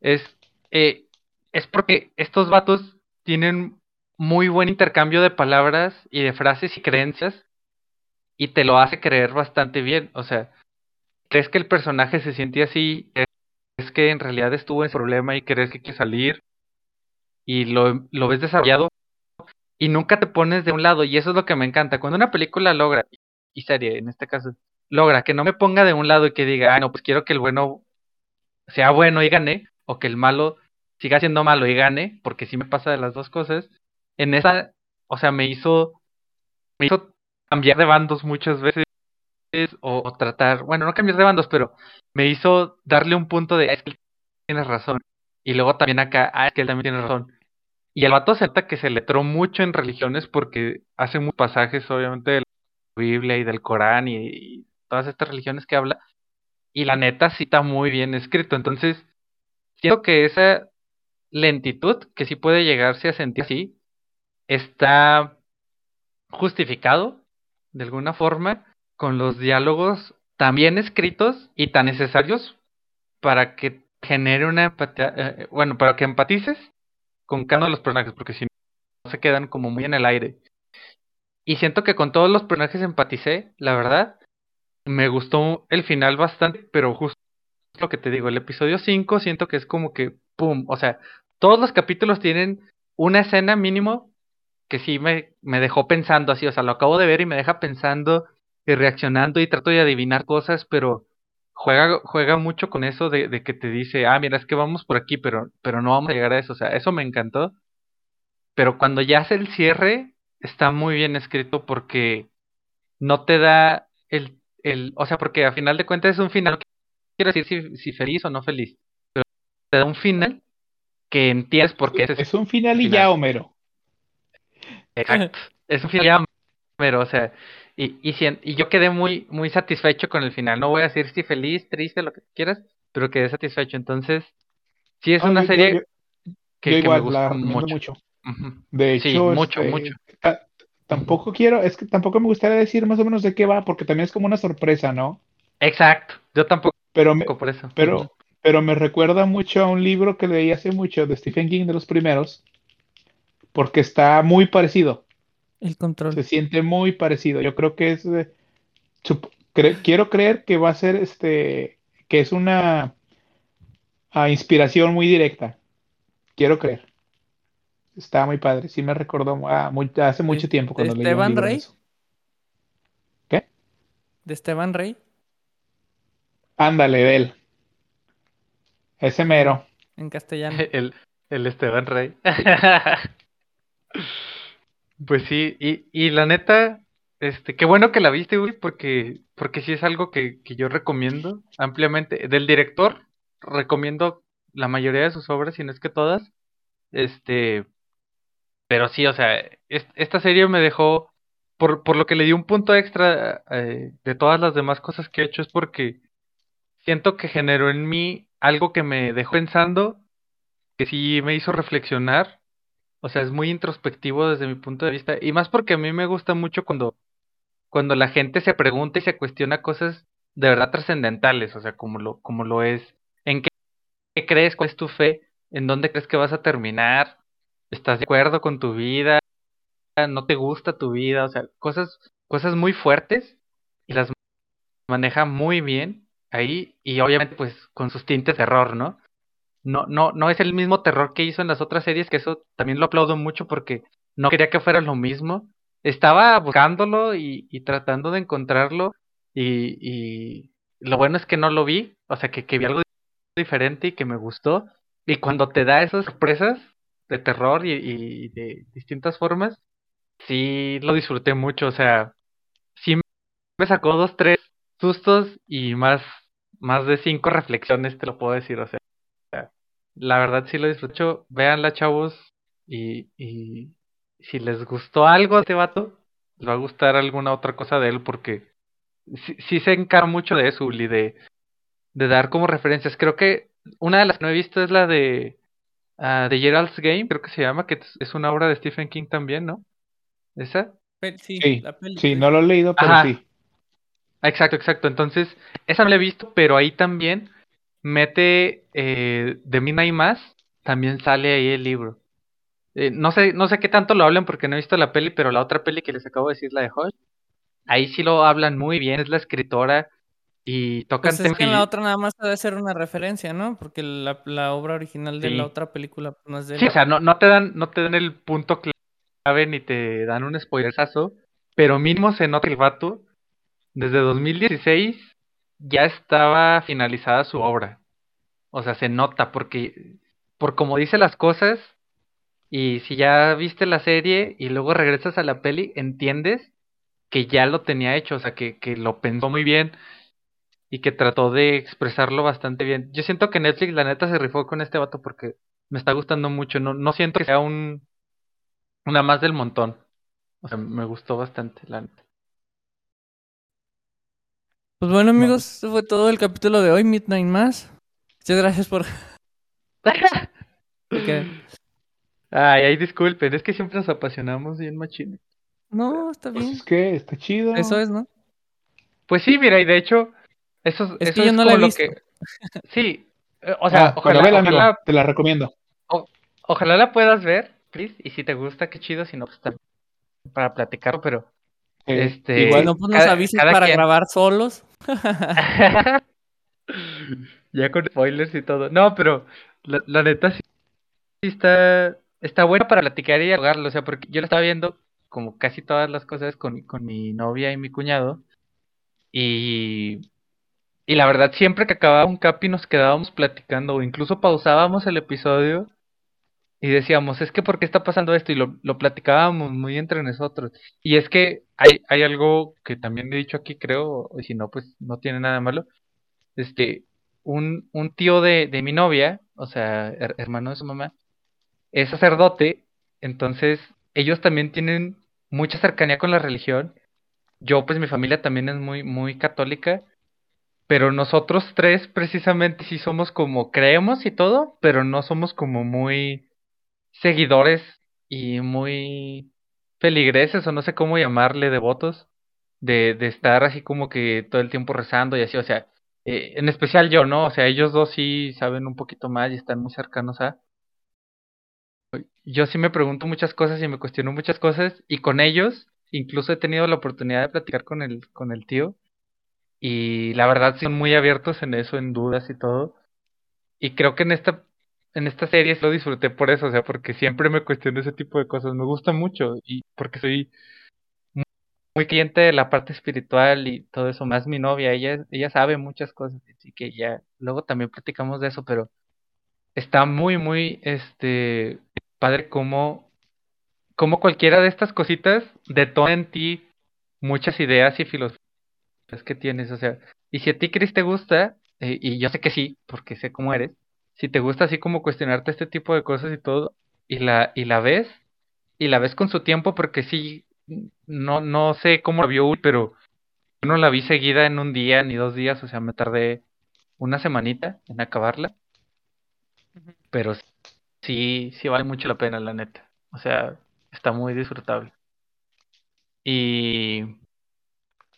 es, eh, es porque estos vatos tienen muy buen intercambio de palabras y de frases y creencias y te lo hace creer bastante bien. O sea, crees que el personaje se siente así, es que en realidad estuvo en ese problema y crees que quiere salir y lo, lo ves desarrollado y nunca te pones de un lado y eso es lo que me encanta. Cuando una película logra, y serie en este caso, logra que no me ponga de un lado y que diga, ah, no, pues quiero que el bueno sea bueno y gane, o que el malo siga siendo malo y gane, porque sí me pasa de las dos cosas, en esa, o sea, me hizo, me hizo cambiar de bandos muchas veces, o, tratar, bueno, no cambiar de bandos, pero me hizo darle un punto de, ah, es que tienes razón, y luego también acá, ah, es que él también tiene razón. Y el vato acepta que se letró mucho en religiones porque hace muchos pasajes, obviamente, de la Biblia y del Corán y, todas estas religiones que habla, y la neta está muy bien escrito. Entonces, siento que esa lentitud, que sí puede llegarse a sentir así, está justificado de alguna forma con los diálogos tan bien escritos y tan necesarios para que genere una empatía, eh, bueno, para que empatices con cada uno de los personajes, porque si no se quedan como muy en el aire. Y siento que con todos los personajes empaticé, la verdad, me gustó el final bastante, pero justo lo que te digo, el episodio 5 siento que es como que, ¡pum! O sea, todos los capítulos tienen una escena mínimo que sí me, me dejó pensando así, o sea, lo acabo de ver y me deja pensando y reaccionando y trato de adivinar cosas, pero juega, juega mucho con eso de, de, que te dice, ah, mira, es que vamos por aquí, pero, pero no vamos a llegar a eso, o sea, eso me encantó. Pero cuando ya hace el cierre, está muy bien escrito porque no te da el el, o sea, porque a final de cuentas es un final, quiero decir si, si feliz o no feliz, pero te da un final que entiendes por qué es, es un final y ya, Homero. Exacto, es un final ya, Homero, o sea, y, y, y yo quedé muy, muy satisfecho con el final, no voy a decir si feliz, triste, lo que quieras, pero quedé satisfecho, entonces, sí es una serie que, me gusta mucho. De hecho, sí, mucho, este, mucho. Tampoco quiero, es que tampoco me gustaría decir más o menos de qué va, porque también es como una sorpresa, ¿no? Exacto, yo tampoco. Pero me, por eso. Pero, pero me recuerda mucho a un libro que leí hace mucho de Stephen King de los primeros, porque está muy parecido. El control. Se siente muy parecido. Yo creo que es, quiero creer que va a ser este, que es una a inspiración muy directa. Quiero creer. Estaba muy padre. Sí me recordó ah, hace mucho tiempo cuando leí Esteban Rey? ¿Qué? ¿De Esteban Rey? Ándale, de él. Ese mero. En castellano. El, el Esteban Rey. pues sí, y, y la neta, este, qué bueno que la viste, güey, porque, porque sí es algo que, que yo recomiendo ampliamente. Del director, recomiendo la mayoría de sus obras, si no es que todas. Este, pero sí, o sea, esta serie me dejó, por, por lo que le di un punto extra eh, de todas las demás cosas que he hecho, es porque siento que generó en mí algo que me dejó pensando, que sí me hizo reflexionar. O sea, es muy introspectivo desde mi punto de vista. Y más porque a mí me gusta mucho cuando, cuando la gente se pregunta y se cuestiona cosas de verdad trascendentales. O sea, como lo, como lo es. ¿En qué, qué crees? ¿Cuál es tu fe? ¿En dónde crees que vas a terminar? estás de acuerdo con tu vida, no te gusta tu vida, o sea, cosas, cosas muy fuertes y las maneja muy bien ahí y obviamente pues con sus tintes de terror, ¿no? No, no, no es el mismo terror que hizo en las otras series, que eso también lo aplaudo mucho porque no quería que fuera lo mismo. Estaba buscándolo y, y tratando de encontrarlo y, y, lo bueno es que no lo vi, o sea que, que vi algo diferente y que me gustó. Y cuando te da esas sorpresas, de terror y, de distintas formas, sí lo disfruté mucho, o sea, sí me sacó dos, tres sustos y más, más de cinco reflexiones, te lo puedo decir, o sea, la verdad sí lo disfruté, véanla chavos y, y si les gustó algo a este vato, les va a gustar alguna otra cosa de él porque sí, se encarga mucho de eso, Uli, de, de dar como referencias. Creo que una de las que no he visto es la de uh, The Gerald's Game, creo que se llama, que es una obra de Stephen King también, ¿no? ¿Esa? Sí, sí, no lo he leído, pero sí. Exacto, exacto. Entonces, esa no la he visto, pero ahí también mete eh, De Mina y Más, también sale ahí el libro. Eh, no sé, no sé qué tanto lo hablan porque no he visto la peli, pero la otra peli que les acabo de decir, la de Hush, ahí sí lo hablan muy bien, es la escritora y tocan Pues es que en la otra nada más debe ser una referencia, ¿no? Porque la, la obra original de la otra película pues, no es de Sí, o sea, no, no te dan, no te dan el punto clave ni te dan un spoilerazo, pero mínimo se nota el vato, desde 2016 ya estaba finalizada su obra. O sea, se nota porque, por como dice las cosas, y si ya viste la serie y luego regresas a la peli, entiendes que ya lo tenía hecho, o sea, que, que lo pensó muy bien y que trató de expresarlo bastante bien. Yo siento que Netflix, la neta, se rifó con este vato porque me está gustando mucho. No, no siento que sea un una más del montón. O sea, me gustó bastante, la neta. Pues bueno, amigos, eso fue todo el capítulo de hoy, Midnight Mass. Muchas gracias por... porque- Ay, ay, disculpen, es que siempre nos apasionamos bien machines. No, está Pues bien. es que está chido. Eso es, ¿no? Pues sí, mira, y de hecho, eso, Es eso que yo no la he lo visto. que... Sí, eh, o sea, Ah, ojalá, vela, amigo, ojalá, te la recomiendo. ojalá la puedas ver, Chris, y si te gusta, qué chido, si no, pues también para platicarlo, pero... Eh, Este, igual, no, pues nos cada- cada para quien. grabar solos. ya con spoilers y todo. No, pero la, la neta sí, está, está buena para platicar y jugarlo. O sea, porque yo la estaba viendo como casi todas las cosas con, con mi novia y mi cuñado. Y, y la verdad, siempre que acababa un capi nos quedábamos platicando o incluso pausábamos el episodio y decíamos, es que ¿por qué está pasando esto? Y lo, lo platicábamos muy entre nosotros. Y es que hay, hay algo que también he dicho aquí, creo, y si no, pues no tiene nada malo. Este, un, un tío de, de mi novia, o sea, her- hermano de su mamá, es sacerdote, entonces ellos también tienen mucha cercanía con la religión. Yo, pues mi familia también es muy, muy católica, pero nosotros tres precisamente sí somos como creemos y todo, pero no somos como muy seguidores y muy feligreses o no sé cómo llamarle, devotos, de, estar así como que todo el tiempo rezando y así, o sea, eh, en especial yo, ¿no? O sea, ellos dos sí saben un poquito más y están muy cercanos a... Yo sí me pregunto muchas cosas y me cuestiono muchas cosas y con ellos incluso he tenido la oportunidad de platicar con el, con el tío y la verdad son muy abiertos en eso, en dudas y todo. Y creo que en esta en esta serie lo disfruté por eso, o sea, porque siempre me cuestiono ese tipo de cosas, me gusta mucho y porque soy muy, cliente de la parte espiritual y todo eso, más mi novia, ella ella sabe muchas cosas, así que ya luego también platicamos de eso, pero está muy muy este padre como como cualquiera de estas cositas detona en ti muchas ideas y filosofías que tienes, o sea, y si a ti, Chris, te gusta, eh, y yo sé que sí, porque sé cómo eres, si te gusta así como cuestionarte este tipo de cosas y todo, y la, y la ves, y la ves con su tiempo, porque sí, no, no sé cómo la vio, pero yo no la vi seguida en un día ni dos días, o sea, me tardé una semanita en acabarla, pero sí, sí vale mucho la pena, la neta, o sea, está muy disfrutable. Y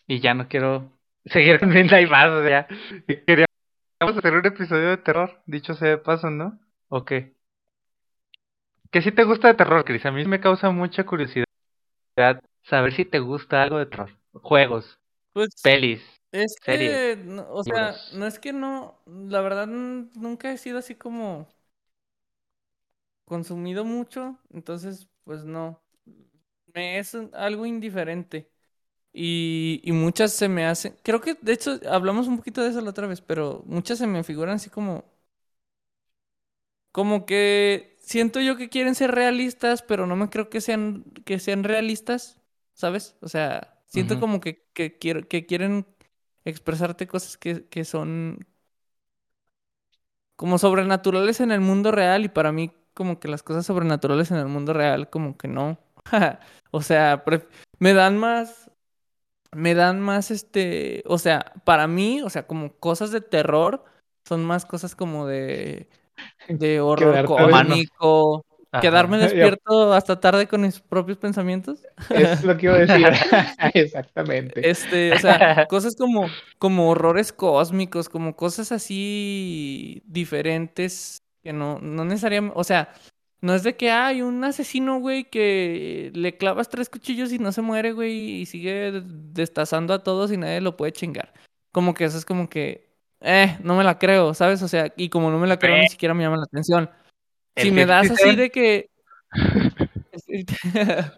y ya no quiero seguir con Midnight Mass, o sea, queríamos hacer un episodio de terror, dicho sea de paso, ¿no? ¿O qué? ¿Qué si te gusta de terror, Chris? A mí me causa mucha curiosidad saber si te gusta algo de terror. Juegos, Pues pelis. es series, que, no- o sea, libros. no es que no, la verdad nunca he sido así como consumido mucho, entonces pues no, me es algo indiferente. Y, y muchas se me hacen, creo que de hecho hablamos un poquito de eso la otra vez, pero muchas se me figuran así como, como que siento yo que quieren ser realistas, pero no me creo que sean, que sean realistas, ¿sabes? O sea, siento como que, que, quiero- que quieren expresarte cosas que, que son como sobrenaturales en el mundo real y para mí como que las cosas sobrenaturales en el mundo real como que no. O sea, me dan más, me dan más este, o sea, para mí, o sea, como cosas de terror son más cosas como de, de horror Quedarte cósmico, Ajá. quedarme despierto hasta tarde con mis propios pensamientos. Es lo que iba a decir. Exactamente. Este, o sea, cosas como, como horrores cósmicos, como cosas así diferentes que no, no necesariamente, o sea, No es de que hay un asesino, güey, que le clavas tres cuchillos y no se muere, güey, y sigue destazando a todos y nadie lo puede chingar. Como que eso es como que, eh, no me la creo, ¿sabes? O sea, y como no me la creo, ni siquiera me llama la atención. Si me das 50 así de que...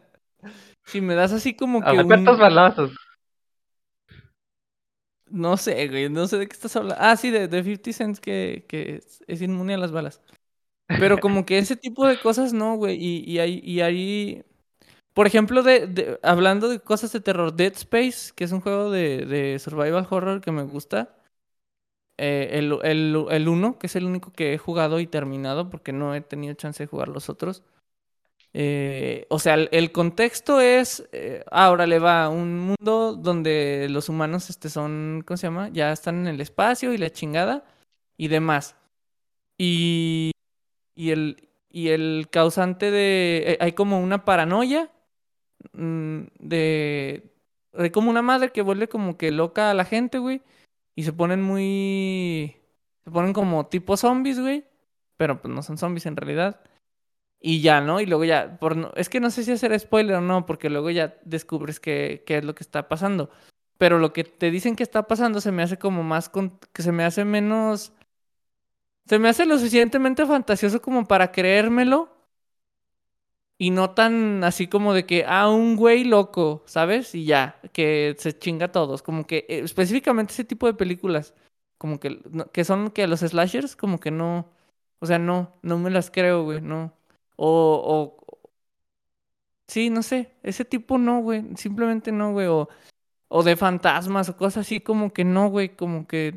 si me das así como que ¿A cuántos balazos? No sé, güey, no sé de qué estás hablando. Ah, sí, de, de 50 Cent que, que es, es inmune a las balas. Pero como que ese tipo de cosas no, güey. Y, y ahí, y ahí, por ejemplo, de, de- hablando de cosas de terror, Dead Space, que es un juego de, survival horror que me gusta. eh, el, el, 1, que es el único que he jugado y terminado, porque no he tenido chance de jugar los otros. Eh, o sea, el, contexto es, eh, ahora le va un mundo donde los humanos este, son, ¿cómo se llama? Ya están en el espacio y la chingada y demás. Y, y, el, y el causante de... eh, hay como una paranoia mm, de... Hay como una madre que vuelve como que loca a la gente, güey. Y se ponen muy... Se ponen como tipo zombies, güey. Pero pues no son zombies en realidad. Y ya, ¿no? Y luego ya, por es que no sé si hacer spoiler o no, porque luego ya descubres qué, qué es lo que está pasando. Pero lo que te dicen que está pasando se me hace como más, con- que se me hace menos, se me hace lo suficientemente fantasioso como para creérmelo. Y no tan así como de que, ah, un güey loco, ¿sabes? Y ya, que se chinga a todos. Como que eh, específicamente ese tipo de películas, como que, que son que los slashers, como que no, o sea, no, no me las creo, güey, no. O, o, sí, no sé, ese tipo no, güey, simplemente no, güey, o, o de fantasmas o cosas así, como que no, güey, como que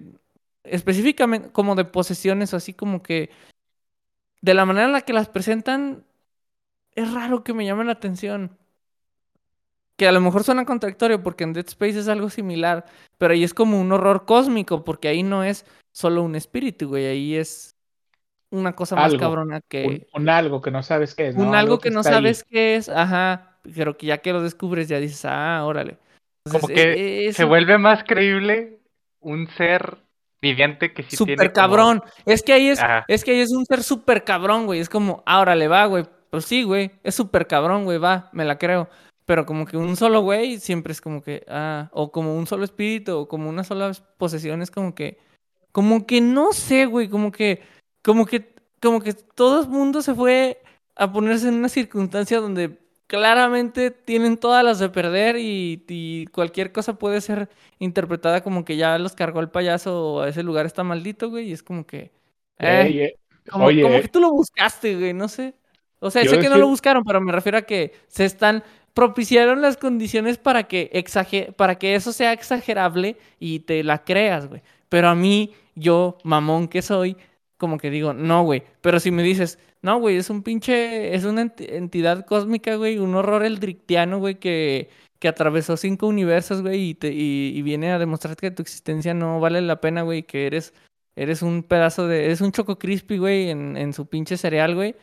específicamente como de posesiones o así como que de la manera en la que las presentan es raro que me llame la atención. Que a lo mejor suena contradictorio porque en Dead Space es algo similar, pero ahí es como un horror cósmico porque ahí no es solo un espíritu, güey, ahí es una cosa más cabrona que Un, un algo que no sabes qué es, ¿no? un algo que no está ahí. sabes qué es, ajá, pero que ya que lo descubres ya dices, ah, órale. Como Entonces, que es se un vuelve más creíble un ser viviente que sí tiene súper como- cabrón. Es que ahí es, Ajá. es que ahí es un ser súper cabrón, güey. Es como, ah, órale, va, güey. Pues sí, güey. Es súper cabrón, güey, va, me la creo. Pero como que un solo güey siempre es como que, ah, o como un solo espíritu, o como una sola posesión, es como que, como que no sé, güey, como que, como que, como que todo el mundo se fue a ponerse en una circunstancia donde claramente tienen todas las de perder y, y cualquier cosa puede ser interpretada como que ya los cargó el payaso o ese lugar está maldito, güey, y es como que, eh, eh, como, oye, como que tú lo buscaste, güey, no sé. O sea, Yo sé que no lo buscaron, pero me refiero a que se están propiciaron las condiciones para que exager para que eso sea exagerable y te la creas, güey. Pero a mí, yo, mamón que soy, como que digo, no, güey. Pero si me dices, no, güey, es un pinche, es una enti- entidad cósmica, güey, un horror eldrictiano, güey, que, que atravesó cinco universos, güey, y, te, y, y viene a demostrar que tu existencia no vale la pena, güey, que eres, eres un pedazo de, eres un choco crispy, güey, en, en su pinche cereal, güey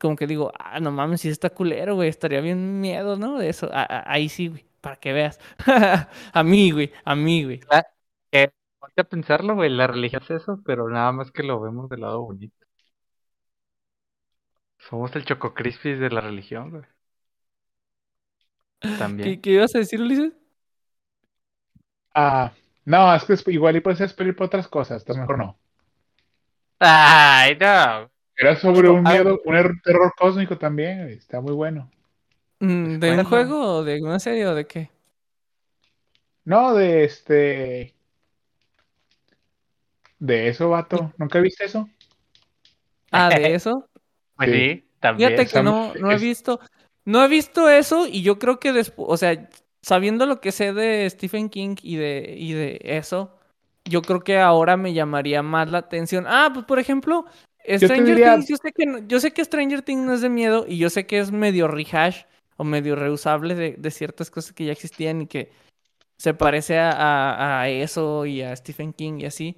como que digo, ah, no mames, si está culero, güey, estaría bien miedo, ¿no? De eso. Ahí sí, güey, para que veas. a mí, güey, a mí, güey. Que, ponte a pensarlo, güey, la religión es eso, pero nada más que lo vemos del lado bonito. Somos el Choco Crispis de la religión, güey. También. ¿Qué, qué ibas a decir, Ulises? ah, no, es que es- igual y puedes pedir por otras cosas, entonces mejor no. Ay, no. Era sobre un miedo, un er- terror cósmico también, güey, está muy bueno. Mm, ¿De Bueno. un juego o de una serie o de qué? No, de este. De eso, vato. ¿Nunca viste eso? Ah, de eso. Pues Sí. sí, también. Fíjate que no, no he visto, no he visto eso y yo creo que después, o sea, sabiendo lo que sé de Stephen King y de, y de eso, yo creo que ahora me llamaría más la atención. Ah, pues por ejemplo, Stranger diría- Things, yo sé que no- yo sé que Stranger Things no es de miedo y yo sé que es medio rehash o medio reusable de, de ciertas cosas que ya existían y que se parece a, a- a eso y a Stephen King y así.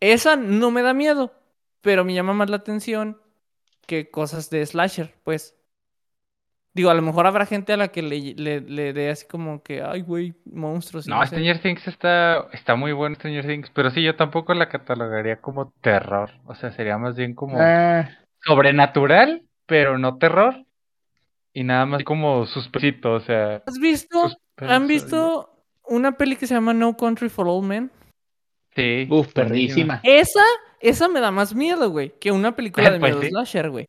Esa no me da miedo, pero me llama más la atención que cosas de slasher, pues. Digo, a lo mejor habrá gente a la que le, le, le dé así como que, ay, güey, monstruos. y No, sé". Stranger Things está, está muy bueno, Stranger Things, pero sí, yo tampoco la catalogaría como terror. O sea, sería más bien como Ah, sobrenatural, pero no terror. Y nada más como suspensito, o sea. ¿Has visto? suspenso, ¿Han visto una peli que se llama No Country for Old Men? Sí. Uf, perrísima. Esa, esa me da más miedo, güey, que una película de Pues miedo sí. slasher, güey.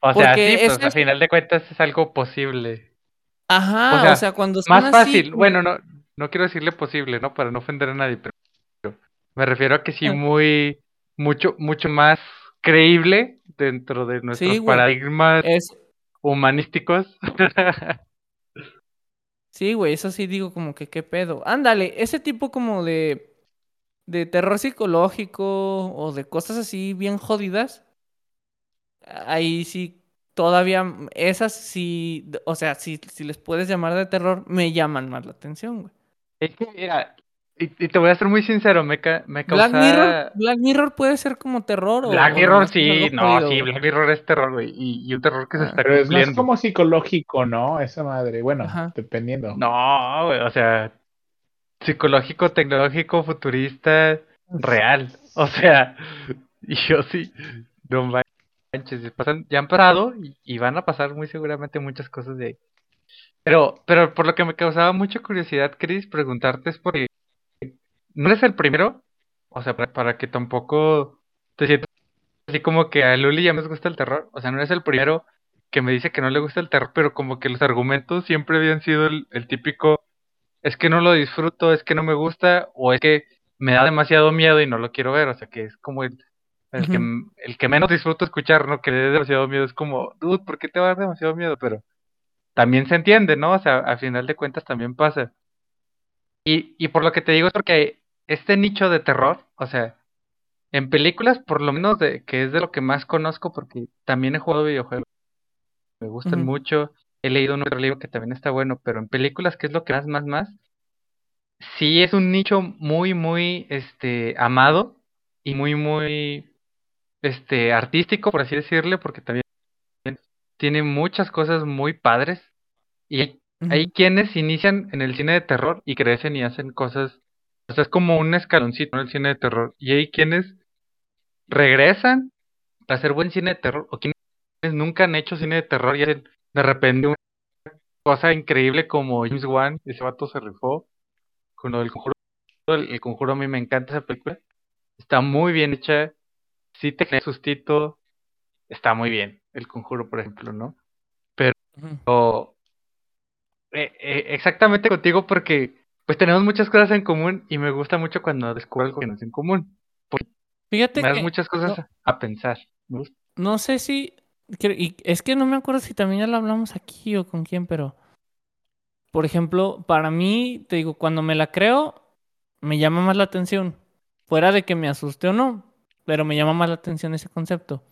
O sea, Porque sí, pues esa a es- final de cuentas es algo posible. Ajá, O o sea, cuando Más son así fácil. Bueno, no, no quiero decirle posible, ¿no? Para no ofender a nadie, pero me refiero a que sí Ah. muy, mucho, mucho más creíble dentro de nuestros Sí, paradigmas es, humanísticos. sí, güey, eso sí digo como que qué pedo. Ándale, ese tipo como de de terror psicológico o de cosas así bien jodidas. Ahí sí todavía esas sí, o sea, si si les puedes llamar de terror, me llaman más la atención, güey. Es que, mira, y, y te voy a ser muy sincero, me, ca- me Black causa... Mirror, Black Mirror puede ser como terror Black o Mirror sí, no, jodido, sí, güey? Black Mirror es terror, güey, y, y un terror que se Ah. está Pero es más como psicológico, ¿no? Esa madre. Bueno, Ajá. dependiendo. No, güey, o sea, psicológico, tecnológico, futurista, real. O sea, y yo sí, no manches, pasan, ya han pasado y, van a pasar muy seguramente muchas cosas de ahí. Pero, pero por lo que me causaba mucha curiosidad, Chris, preguntarte es porque no eres el primero, o sea, para, para que tampoco te sientas así como que a Luli ya me gusta el terror, o sea, no eres el primero que me dice que no le gusta el terror, pero como que los argumentos siempre habían sido el típico, es que no lo disfruto, es que no me gusta, o es que me da demasiado miedo y no lo quiero ver, o sea, que es como el, el que, el que menos disfruto escuchar, ¿no? Que le dé demasiado miedo, es como, dude, ¿por qué te va a dar demasiado miedo? Pero también se entiende, ¿no? O sea, a final de cuentas también pasa. Y, y por lo que te digo es porque este nicho de terror, o sea, en películas, por lo menos de, que es de lo que más conozco, porque también he jugado videojuegos, me gustan mucho, he leído un otro libro que también está bueno, pero en películas, que es lo que más, más, más, sí es un nicho muy, muy, este, amado y muy, muy, este, artístico, por así decirle, porque también tiene muchas cosas muy padres. Y hay, hay quienes inician en el cine de terror y crecen y hacen cosas, o sea, es como un escaloncito en el cine de terror. Y hay quienes regresan a hacer buen cine de terror, o quienes nunca han hecho cine de terror y hacen de repente una cosa increíble como James Wan, ese vato se rifó con lo del conjuro. El, el conjuro a mí me encanta esa película. Está muy bien hecha. Sí te genera sustito. Está muy bien. El conjuro, por ejemplo, ¿no? Ujú. O, eh, eh, exactamente contigo porque pues tenemos muchas cosas en común y me gusta mucho cuando descubro algo que no es en común. Fíjate Me das que muchas cosas no, a pensar. No sé si y es que no me acuerdo si también ya lo hablamos aquí o con quién, pero por ejemplo, para mí, te digo, cuando me la creo, me llama más la atención. Fuera de que me asuste o no, pero me llama más la atención ese concepto.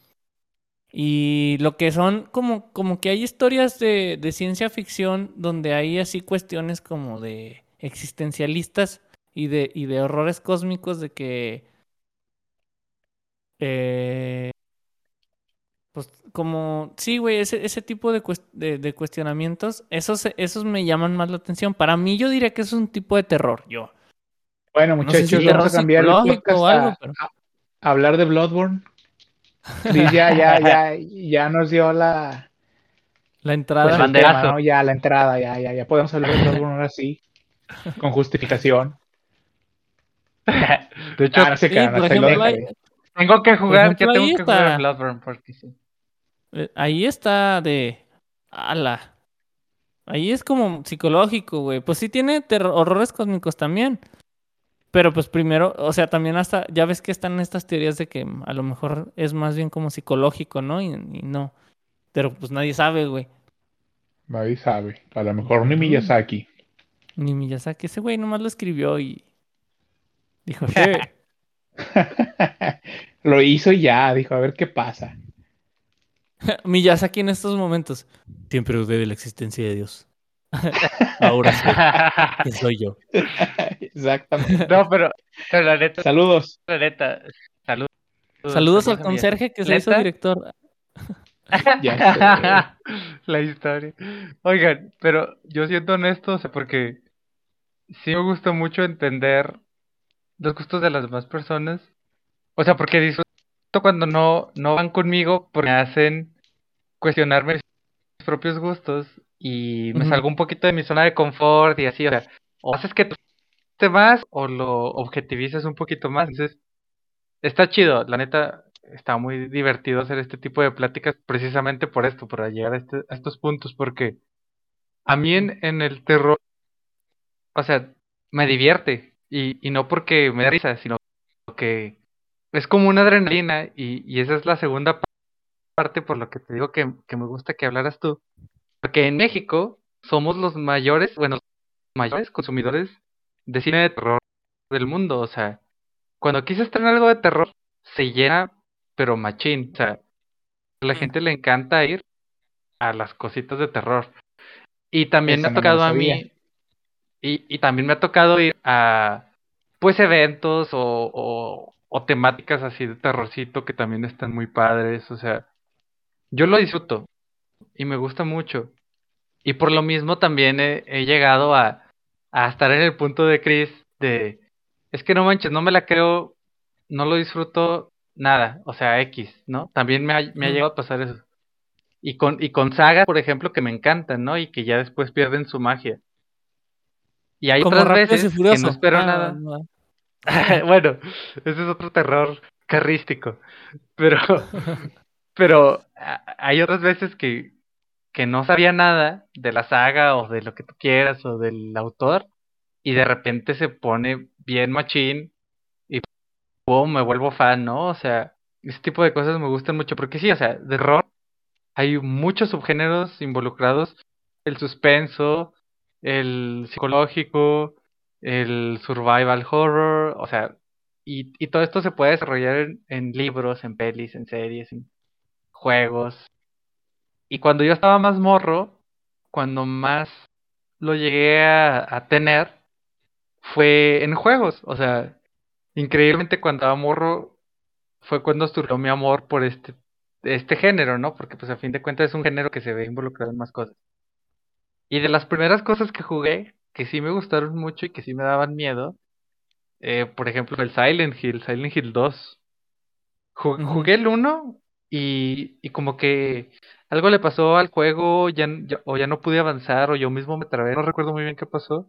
Y lo que son como, como que hay historias de, de ciencia ficción donde hay así cuestiones como de existencialistas y de, y de horrores cósmicos de que eh, pues como, sí, güey, ese, ese tipo de, cues- de, de cuestionamientos, esos, esos me llaman más la atención. Para mí yo diría que es un tipo de terror, yo. Bueno, No sé muchachos, si vamos a cambiar el podcast o algo, a, pero... a- a hablar de Bloodborne. Chris ya, ya, ya, ya nos dio la, La pues entrada. el banderazo. tema, ¿no? Ya la entrada, ya, ya, ya podemos hablar de Bloodborne ahora sí, con justificación. De hecho, Ah, no se Sí, por hasta ahí lo ejemplo, hay-. Tengo que jugar, ejemplo, ya tengo ahí que jugar está. a Bloodborne porque sí. eh, ahí está de... Ala. Ahí es como psicológico, güey. Pues sí tiene terror- horrores cósmicos también. Pero pues primero, o sea, también hasta, ya ves que están estas teorías de que a lo mejor es más bien como psicológico, ¿no? Y, y no. Pero pues nadie sabe, güey. Nadie sabe, a lo mejor ni. Miyazaki. Ni Miyazaki, ese güey nomás lo escribió y dijo, "Sí". Lo hizo y ya, dijo, a ver qué pasa. Miyazaki en estos momentos. Siempre dudé de la existencia de Dios. Ahora sé que soy yo. Exactamente. no, pero, pero la neta, Saludos. la neta, saludos. Saludos al conserje que se hizo director. Ya la historia. Oigan, pero yo siento honesto, o sea, porque sí me gusta mucho entender los gustos de las demás personas. O sea, porque disfruto cuando no, no van conmigo porque me hacen cuestionarme mis propios gustos y me salgo un poquito de mi zona de confort y así, o sea, o haces que te más o lo objetivizas un poquito más. Entonces, está chido, la neta, está muy divertido hacer este tipo de pláticas precisamente por esto, para llegar a, este- a estos puntos, porque a mí en, en el terror, o sea, me divierte y, y no porque me da risa, sino que es como una adrenalina y, y esa es la segunda pa- parte por lo que te digo que, que me gusta que hablaras tú. Porque en México somos los mayores, bueno, los mayores consumidores de cine de terror del mundo. O sea, cuando quise estrenar algo de terror, se llena, pero machín. O sea, a la Mm. gente le encanta ir a las cositas de terror. Y también me ha tocado a mí, y, y también me ha tocado ir a, pues, eventos o, o, o temáticas así de terrorcito que también están muy padres. O sea, yo lo disfruto y me gusta mucho. Y por lo mismo también he, he llegado a, a estar en el punto de Chris de, es que no manches, no me la creo, no lo disfruto nada, o sea, X, ¿no? También me ha, me ha llegado a pasar eso. Y con, y con sagas, por ejemplo, que me encantan, ¿no? Y que ya después pierden su magia. Y hay Como otras veces que no espero Ah, nada. no. bueno, ese es otro terror carrístico. Pero, pero hay otras veces que, que no sabía nada de la saga o de lo que tú quieras o del autor y de repente se pone bien machín y pum, me vuelvo fan, ¿no? O sea, ese tipo de cosas me gustan mucho porque sí, o sea, de horror hay muchos subgéneros involucrados, el suspenso, el psicológico, el survival horror, o sea, y, y todo esto se puede desarrollar en, en libros, en pelis, en series, en juegos. Y cuando yo estaba más morro, cuando más lo llegué a, tener, fue en juegos. O sea, increíblemente cuando estaba morro, fue cuando surgió mi amor por este, este género, ¿no? Porque pues a fin de cuentas es un género que se ve involucrado en más cosas. Y de las primeras cosas que jugué, que sí me gustaron mucho y que sí me daban miedo, eh, por ejemplo, el Silent Hill, Silent Hill 2. Ju- Ujú. Jugué el uno y, y como que algo le pasó al juego, ya- o ya no pude avanzar, o yo mismo me trabé, no recuerdo muy bien qué pasó,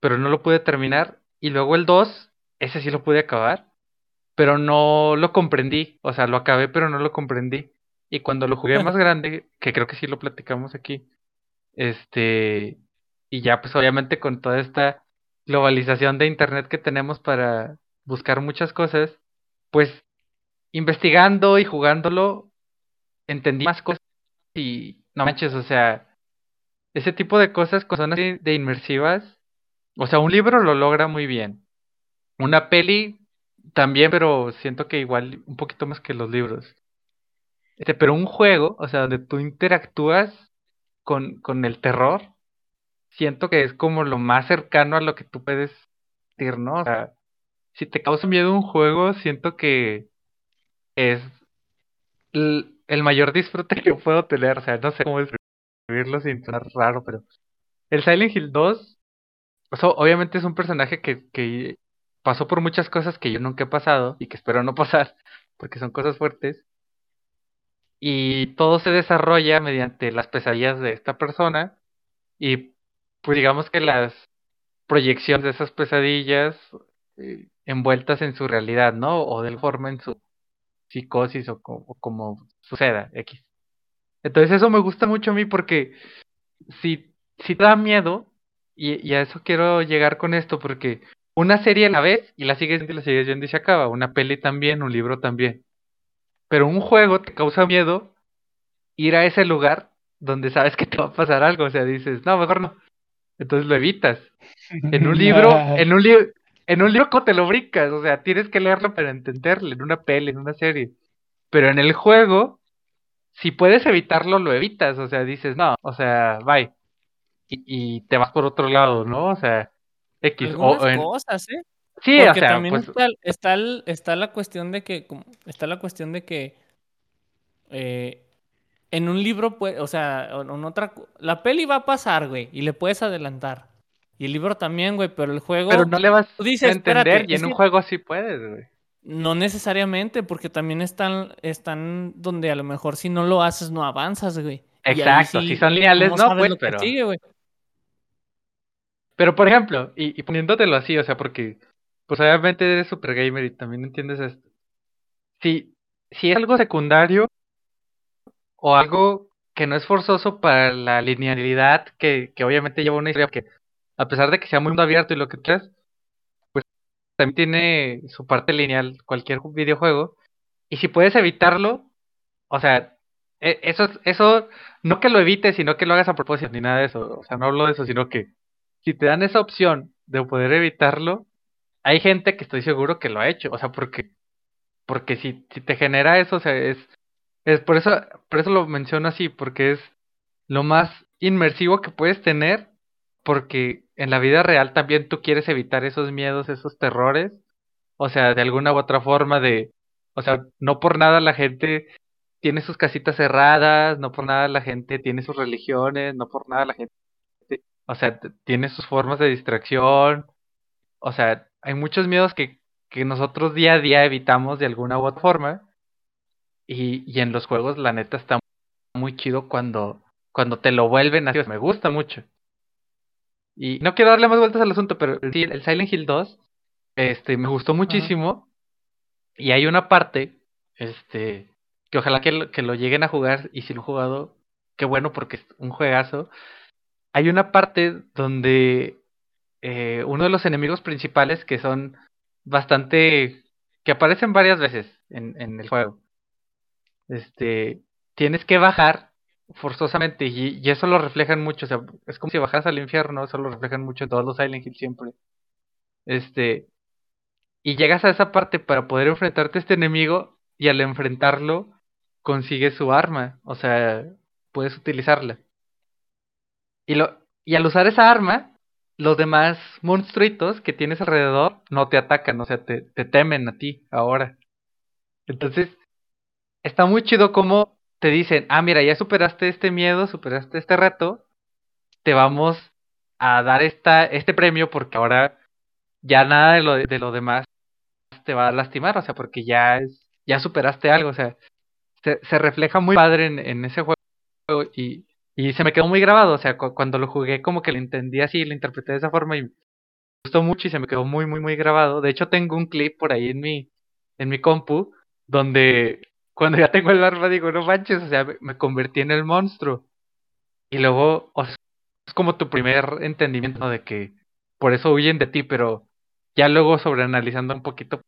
pero no lo pude terminar. Y luego el 2 ese sí lo pude acabar, pero no lo comprendí, o sea, lo acabé, pero no lo comprendí. Y cuando lo jugué más grande, que creo que sí lo platicamos aquí, este, y ya pues obviamente con toda esta globalización de internet que tenemos para buscar muchas cosas, pues investigando y jugándolo, entendí más cosas y no manches, o sea, ese tipo de cosas con zonas de, inmersivas, o sea, un libro lo logra muy bien. Una peli también, pero siento que igual un poquito más que los libros. Este, pero un juego, o sea, donde tú interactúas con, con el terror, siento que es como lo más cercano a lo que tú puedes sentir, ¿no? O sea, si te causa miedo un juego, siento que es el mayor disfrute que yo puedo tener. O sea, no sé cómo describirlo sin sonar raro, pero el Silent Hill 2, o sea, obviamente es un personaje que, que pasó por muchas cosas que yo nunca he pasado y que espero no pasar, porque son cosas fuertes. Y todo se desarrolla mediante las pesadillas de esta persona y pues digamos que las proyecciones de esas pesadillas eh, envueltas en su realidad, ¿no? O de forma en su psicosis o, co- o como suceda, X. Entonces eso me gusta mucho a mí porque si, si te da miedo, y, y a eso quiero llegar con esto, porque una serie a la vez y la sigues viendo y la sigues viendo y se acaba, una peli también, un libro también. Pero un juego te causa miedo ir a ese lugar donde sabes que te va a pasar algo, o sea, dices, no, mejor no. Entonces lo evitas. En un libro, en un libro, en un libro ¿cómo te lo brincas? O sea, tienes que leerlo para entenderlo, en una peli, en una serie. Pero en el juego, si puedes evitarlo, lo evitas. O sea, dices, no, o sea, bye. Y, y te vas por otro lado, ¿no? O sea, X. O, Algunas o en... cosas, ¿eh? Sí, o Porque sea, también pues. está, está, está la cuestión de que, está la cuestión de que eh, en un libro, pues, o sea, en otra, la peli va a pasar, güey, y le puedes adelantar. Y el libro también, güey, pero el juego, Pero no le vas dices, a entender espérate, y en un que- juego sí puedes, güey. No necesariamente, porque también están, están donde a lo mejor si no lo haces no avanzas, güey. Exacto, sí, si son lineales, ¿cómo no, pues, pero. sigue, güey? Pero por ejemplo, y, y poniéndotelo así, o sea, porque, pues obviamente eres super gamer y también entiendes esto. Si, si es algo secundario o algo que no es forzoso para la linealidad, que, que obviamente lleva una historia que, a pesar de que sea muy mundo abierto y lo que quieras, pues también tiene su parte lineal cualquier videojuego. Y si puedes evitarlo, o sea, e- eso, eso, no que lo evites, sino que lo hagas a propósito, ni nada de eso. O sea, no hablo de eso, sino que si te dan esa opción de poder evitarlo, hay gente que estoy seguro que lo ha hecho. O sea, porque, porque si, si te genera eso, o sea, es, es por eso, por eso lo menciono así, porque es lo más inmersivo que puedes tener, porque en la vida real también tú quieres evitar esos miedos, esos terrores. O sea, de alguna u otra forma de, o sea, no por nada la gente tiene sus casitas cerradas, no por nada la gente tiene sus religiones, no por nada la gente, o sea, tiene sus formas de distracción, o sea, hay muchos miedos que, que nosotros día a día evitamos de alguna u otra forma, y, y en los juegos la neta está muy chido cuando, cuando te lo vuelven así, me gusta mucho. Y no quiero darle más vueltas al asunto, pero sí, el Silent Hill 2, este, me gustó muchísimo, y hay una parte, este, que ojalá que lo, que lo lleguen a jugar, y si lo han jugado, qué bueno porque es un juegazo. Hay una parte donde eh, uno de los enemigos principales que son bastante, que aparecen varias veces en, el juego, este, tienes que bajar forzosamente y, y eso lo reflejan mucho, o sea, es como si bajas al infierno, eso lo reflejan mucho en todos los Silent Hill siempre. Este, y llegas a esa parte para poder enfrentarte a este enemigo y al enfrentarlo consigues su arma, o sea, puedes utilizarla. Y, lo, y al usar esa arma, los demás monstruitos que tienes alrededor no te atacan, o sea, te, te temen a ti ahora. Entonces, está muy chido como te dicen, ah, mira, ya superaste este miedo, superaste este reto, te vamos a dar esta, este premio porque ahora ya nada de lo, de demás te va a lastimar, o sea, porque ya es, ya superaste algo, o sea, se, refleja muy padre en ese juego y, y se me quedó muy grabado, o sea, cu- cuando lo jugué como que lo entendí así, lo interpreté de esa forma y me gustó mucho y se me quedó muy, muy, muy grabado. De hecho, tengo un clip por ahí en mi, en mi compu donde cuando ya tengo el arma digo, no manches, o sea, me, convertí en el monstruo. Y luego, es como tu primer entendimiento de que por eso huyen de ti, pero ya luego sobreanalizando un poquito,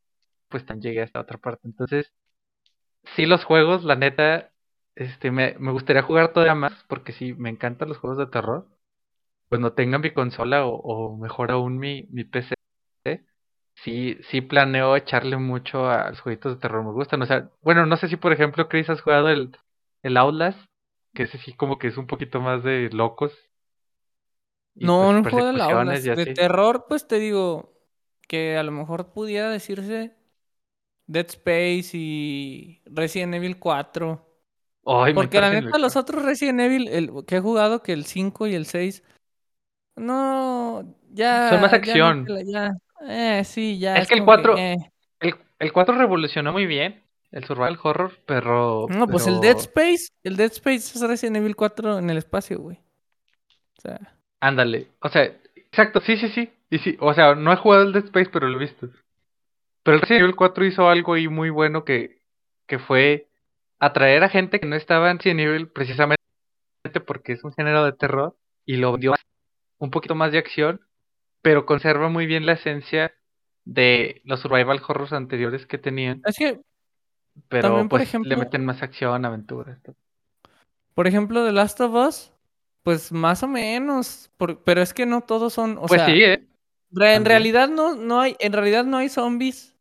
pues tan llegué a esta otra parte. Entonces, sí los juegos, la neta, este, me, me gustaría jugar todavía más, porque sí, me encantan los juegos de terror. Cuando tenga mi consola o, o mejor aún mi, mi PC, sí, sí planeo echarle mucho a los jueguitos de terror, me gustan. O sea, bueno, no sé si por ejemplo, Chris, has jugado el, el Outlast, que ese sí como que es un poquito más de locos. No, pues no juego de y De terror, pues te digo que a lo mejor pudiera decirse Dead Space y Resident Evil 4. Ay, Porque la neta, los otros Resident Evil el, que he jugado, que el 5 y el 6, no, ya, Son más acción. ya. Eh, sí, ya, Es es que el como que, 4, eh. el, el 4 revolucionó muy bien el survival horror, pero, No, pues el Dead Space, el Dead Space es Resident Evil 4 en el espacio, güey. O sea, ándale, o sea, exacto, sí, sí, sí, y sí, o sea, no he jugado el Dead Space, pero lo he visto. Pero el Resident Evil 4 hizo algo ahí muy bueno que, que fue atraer a gente que no estaba en Resident Evil precisamente porque es un género de terror y lo dio un poquito más de acción, pero conserva muy bien la esencia de los survival horrors anteriores que tenían, es que pero también, por pues le meten más acción, aventura. por ejemplo, The Last of Us, pues más o menos, por- pero es que no todos son, o Pues sea, sí, ¿eh? re- en realidad no, no hay, en realidad no hay zombies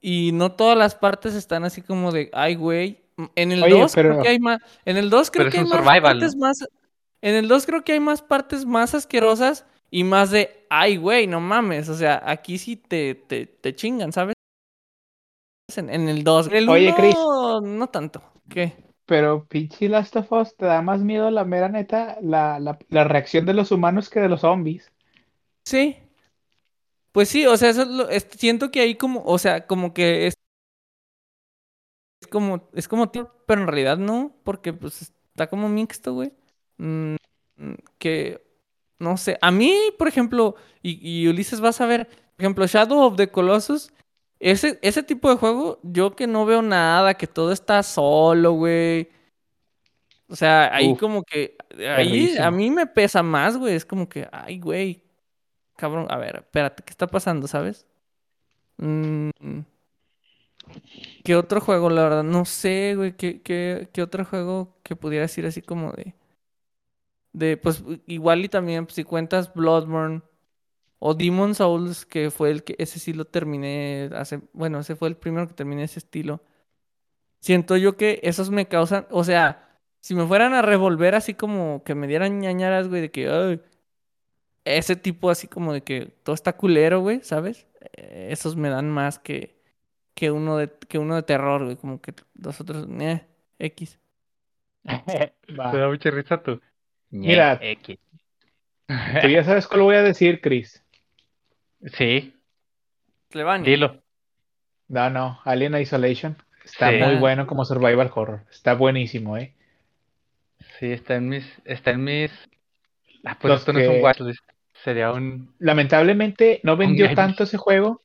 y no todas las partes están así como de, ay, güey. En el Oye, 2 creo que hay más, en el 2 creo Pero que hay más survival, partes ¿no? más, en el 2 creo que hay más partes más asquerosas y más de, ay, güey, no mames, o sea, aquí sí te, te, te chingan, ¿sabes? En, en el 2. En el 1 Oye, Chris. no tanto. ¿Qué? Pero pinche Last of Us te da más miedo, la mera neta, la, la, la reacción de los humanos que de los zombies. Sí. Pues sí, o sea, eso es lo- es- siento que ahí como, o sea, como que como, es como pero en realidad no, porque pues está como mixto, güey. Mm, mm, que, no sé, a mí, por ejemplo, y, y Ulises vas a ver, por ejemplo, Shadow of the Colossus, ese, ese tipo de juego, yo que no veo nada, que todo está solo, güey. O sea, ahí Uf, como que, ahí a mí me pesa más, güey, es como que, ay, güey, cabrón, a ver, espérate, ¿qué está pasando, sabes? Mm, ¿Qué otro juego, la verdad? No sé, güey. ¿Qué, qué, qué otro juego que pudiera decir así como de. De, pues, igual y también, pues, si cuentas Bloodborne o Demon Souls, que fue el que. Ese sí lo terminé hace. Bueno, ese fue el primero que terminé ese estilo. Siento yo que esos me causan. O sea, si me fueran a revolver así como que me dieran ñañaras, güey, de que. ese tipo así como de que todo está culero, güey, ¿sabes? Eh, Esos me dan más que que uno de, que uno de terror, güey. Como que los otros, eh, X. Te da mucha risa tú. Mira. X. Tú ya sabes cuál voy a decir, Chris. Sí, Clevania. dilo. No, no, Alien Isolation. Está Sí. muy bueno como survival horror. Está buenísimo, ¿eh? Sí, está en mis. Está en mis. Ah, pues Los esto no es un que- watchlist. Sería un. Lamentablemente no vendió tanto ese juego.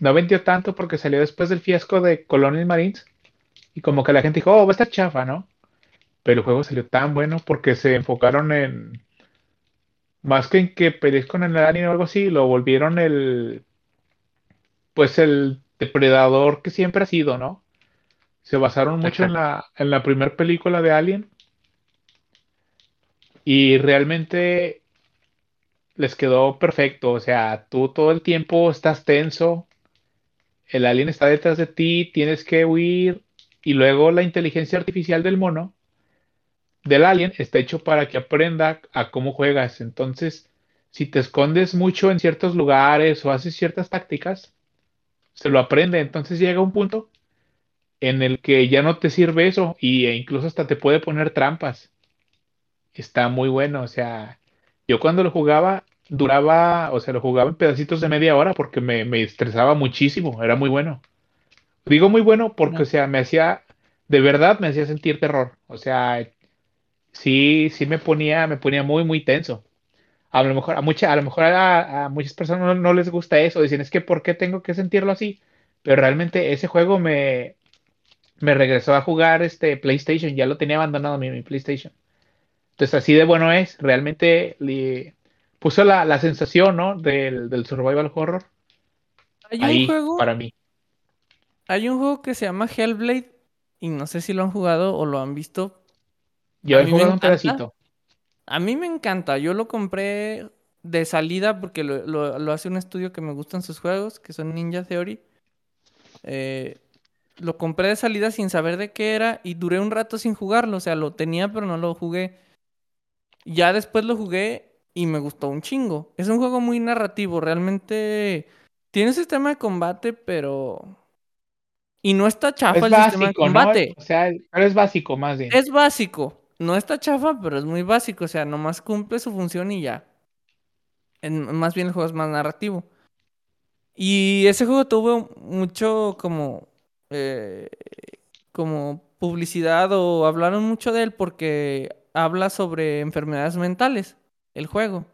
No vendió tanto porque salió después del fiasco de Colonial Marines. Y como que la gente dijo, oh, va a estar chafa, ¿no? Pero el juego salió tan bueno porque se enfocaron en. Más que en que pelees con el alien o algo así, lo volvieron el. Pues el depredador que siempre ha sido, ¿no? Se basaron mucho en la, en la primera película de Alien. Y realmente les quedó perfecto. O sea, tú todo el tiempo estás tenso. El alien está detrás de ti, tienes que huir. Y luego la inteligencia artificial del mono, del alien, está hecho para que aprenda a cómo juegas. Entonces, si te escondes mucho en ciertos lugares o haces ciertas tácticas, se lo aprende. Entonces llega un punto en el que ya no te sirve eso y, e incluso hasta te puede poner trampas. Está muy bueno, o sea, yo cuando lo jugaba duraba, o sea, lo jugaba en pedacitos de media hora porque me, me estresaba muchísimo, era muy bueno. Digo muy bueno porque, No. o sea, me hacía, de verdad me hacía sentir terror, o sea, sí, sí me ponía, me ponía muy, muy tenso. A lo mejor a, mucha, a, lo mejor a, a muchas personas no, no les gusta eso, dicen, es que ¿por qué tengo que sentirlo así? Pero realmente ese juego me, me regresó a jugar este PlayStation, ya lo tenía abandonado mi, mi PlayStation. Entonces así de bueno es, realmente le puso la, la sensación, ¿no? Del, del survival horror Hay un ahí juego, para mí. hay un juego que se llama Hellblade. Y no sé si lo han jugado o lo han visto. Yo he jugado un pedacito. A mí me encanta. Yo lo compré de salida porque lo, lo- lo hace un estudio que me gustan sus juegos, que son Ninja Theory. Eh, lo compré de salida sin saber de qué era y duré un rato sin jugarlo. O sea, lo tenía, pero no lo jugué. Ya después lo jugué y me gustó un chingo. Es un juego muy narrativo. Realmente tiene un sistema de combate, pero... Y no está chafa Es el sistema de combate. O sea, pero es básico más bien. Es básico. No está chafa, pero es muy básico. O sea, nomás cumple su función y ya. En- más bien el juego es más narrativo. Y ese juego tuvo mucho como. eh, como publicidad o hablaron mucho de él porque habla sobre enfermedades mentales. El juego.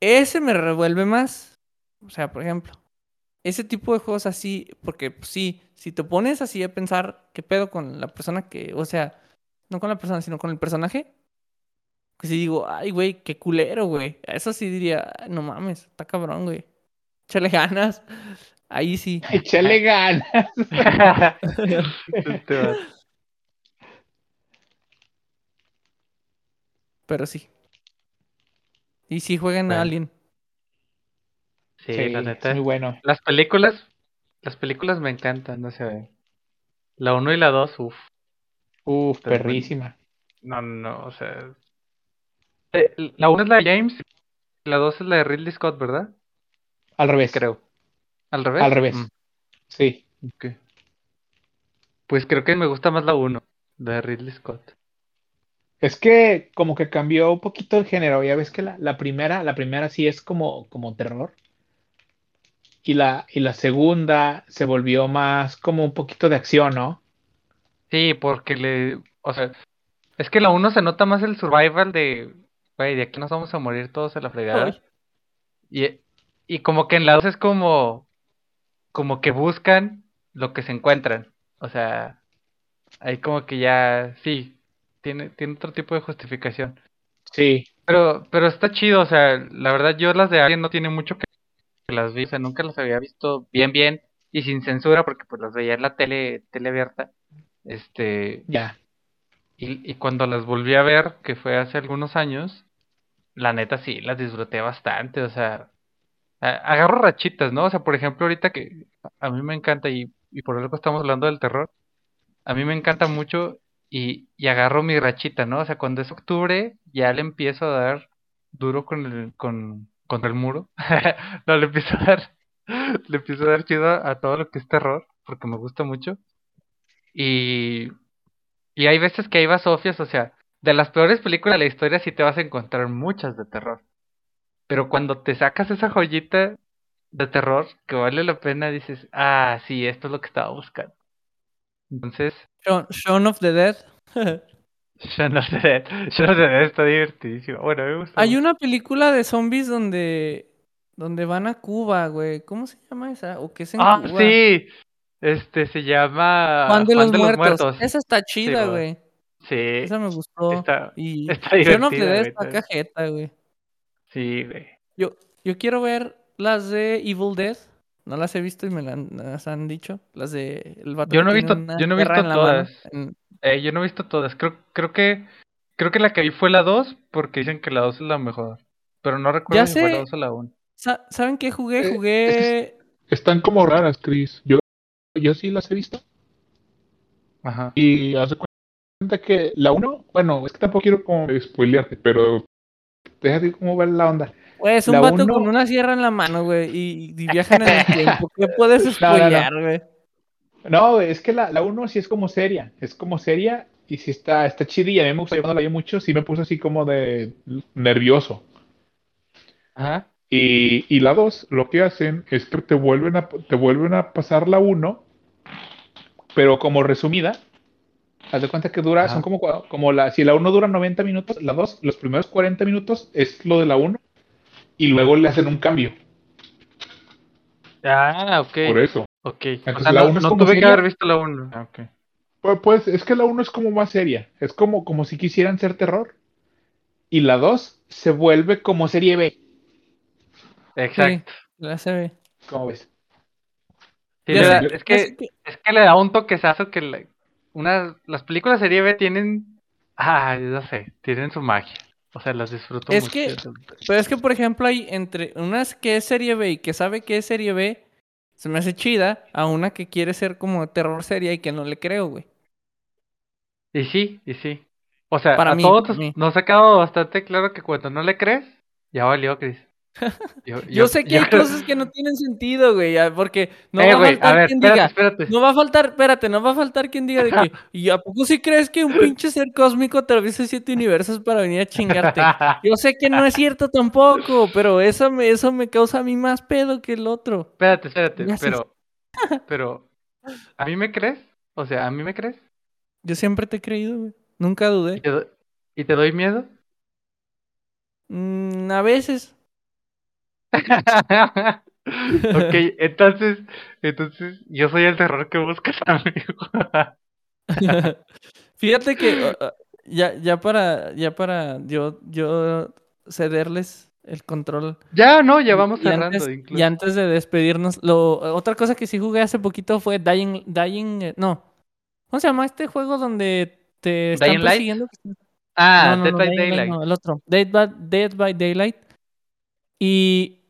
Ese me revuelve más. O sea, por ejemplo. Ese tipo de juegos así, porque pues, sí, si te pones así a pensar qué pedo con la persona que, o sea, no con la persona, sino con el personaje, que si digo, ay, güey, qué culero, güey. Eso sí diría, "Ay, no mames, está cabrón, güey. Échale ganas. Ahí sí. Échale ganas. Este vato. Pero sí. Y sí jueguen a Bueno. Alien. Sí, Sí, la es neta. muy bueno. Las películas, las películas me encantan, no sé. La 1 y la 2, uff. Uf, Está muy- perrísima. No, no, no, o sea. eh, La 1 es la de James, y la 2 es la de Ridley Scott, ¿verdad? Al revés. Creo. ¿Al revés? Al revés. Mm, Sí. ok. Pues creo que me gusta más la 1, la de Ridley Scott. Es que como que cambió un poquito el género. Ya ves que la, la primera, la primera sí es como, como terror. Y la, y la segunda se volvió más como un poquito de acción, ¿no? Sí, porque le, o sea, es que la uno se nota más el survival de, güey, de aquí nos vamos a morir todos a la fregada. Y, y como que en la dos es como, como que buscan lo que se encuentran. O sea, ahí como que ya, sí, tiene, tiene otro tipo de justificación. Sí. Pero, pero está chido, o sea, la verdad yo las de Alien no tiene mucho que que las vi, o sea, nunca las había visto bien, bien y sin censura porque pues las veía en la tele, tele abierta. Este, Ya. y, y cuando las volví a ver, que fue hace algunos años, la neta sí, las disfruté bastante, o sea, agarro rachitas, ¿no? O sea, por ejemplo, ahorita que a mí me encanta y, y por algo estamos hablando del terror, a mí me encanta mucho y, agarro mi rachita, ¿no? O sea, cuando es octubre ya le empiezo a dar duro con el, con, contra el muro. No, le empiezo a dar, le empiezo a dar chido a, a todo lo que es terror, porque me gusta mucho. Y, y hay veces que hay basofias, o sea, de las peores películas de la historia sí te vas a encontrar muchas de terror. Pero cuando te sacas esa joyita de terror que vale la pena, dices, ah, sí, esto es lo que estaba buscando. Entonces, Shaun, Shaun of the Dead. yo no sé, yo no sé, está divertidísimo. Bueno, me gusta. Hay mucho. una película de zombies donde, donde van a Cuba, güey. ¿Cómo se llama esa? ¿O qué es en Ah, Cuba? sí, este se llama Juan de Juan los, de los Muertos. Muertos. Esa está chida, güey. Sí, Esa me gustó. está, Y está Shaun of the Dead está- cajeta, güey. Sí, güey. Yo, yo quiero ver las de Evil Dead. No las he visto y me las han dicho. Las de el vato Yo no he visto- yo no he visto todas. En- Eh, yo no he visto todas. Creo, creo que creo que la que vi fue la 2 porque dicen que la 2 es la mejor. Pero no recuerdo Ya si fue la sé. 2 o la 1. Sa- ¿Saben qué jugué? Eh, Jugué. Están como raras, Chris. Yo, yo sí las he visto. Ajá. Y haz de cuenta que la uno, bueno, es que tampoco quiero como spoilearte, pero déjate cómo ver la onda. Güey, es un la vato uno- con una sierra en la mano, güey. Y, y viajan en el tiempo. ¿Qué puedes no, no. spoilear, güey? No, es que la, la uno sí es como seria, es como seria y sí está, está chida y a mí me gusta, yo cuando la vi mucho, sí me puse así como de nervioso. Ajá. Y, y la 2, lo que hacen es que te vuelven a, te vuelven a pasar la 1, pero como resumida. Haz de cuenta que dura, Ajá. son como, como la, si la 1 dura 90 minutos, la 2, los primeros 40 minutos es lo de la 1 y luego le hacen un cambio, Ah, ok. por eso. Ok. O Entonces, sea, la no, no tuve que seria. haber visto la 1. Ah, ok. Pues, pues es que la 1 es como más seria, es como, como si quisieran ser terror. Y la 2 se vuelve como serie B, Exacto. La se ve. ¿cómo ves? Sí, da- es que que- es que le da un toquezazo que la- unas las películas serie B tienen ah, yo no sé, tienen su magia. O sea, las disfruto Es mucho. que- Pero es que, por ejemplo, hay entre unas que es serie B y que sabe que es serie B, se me hace chida, a una que quiere ser como terror seria y que no le creo, güey. Y sí, y sí. O sea, Para a mí, todos para mí. nos ha quedado bastante claro que cuando no le crees, ya valió, Chris. Yo, Yo, sé que yo hay cosas que no tienen sentido, güey, porque no Eh, va a faltar a ver, quien espérate, diga, espérate. no va a faltar, espérate, no va a faltar quien diga de que, ¿y a poco sí crees que un pinche ser cósmico atraviesa siete universos para venir a chingarte? Yo sé que no es cierto tampoco, pero eso me, eso me causa a mí más pedo que el otro. Espérate, espérate, pero, pero, ¿a mí me crees? O sea, ¿a mí me crees? Yo siempre te he creído, güey. Nunca ¿Y dudé. te, y te doy miedo? Mm, a veces. Ok, entonces, entonces, yo soy el terror que buscas, amigo. Fíjate que ya, ya para, ya para yo, yo cederles el control. ya, no, ya vamos y cerrando. antes, incluso. y antes de despedirnos, lo, otra cosa que sí jugué hace poquito fue Dying, Dying, eh, no. ¿Cómo se llama este juego donde te están ¿Dying Light? persiguiendo? Ah, no, no, Dead no, by Daylight. no, el otro. Dead by, Dead by Daylight. Y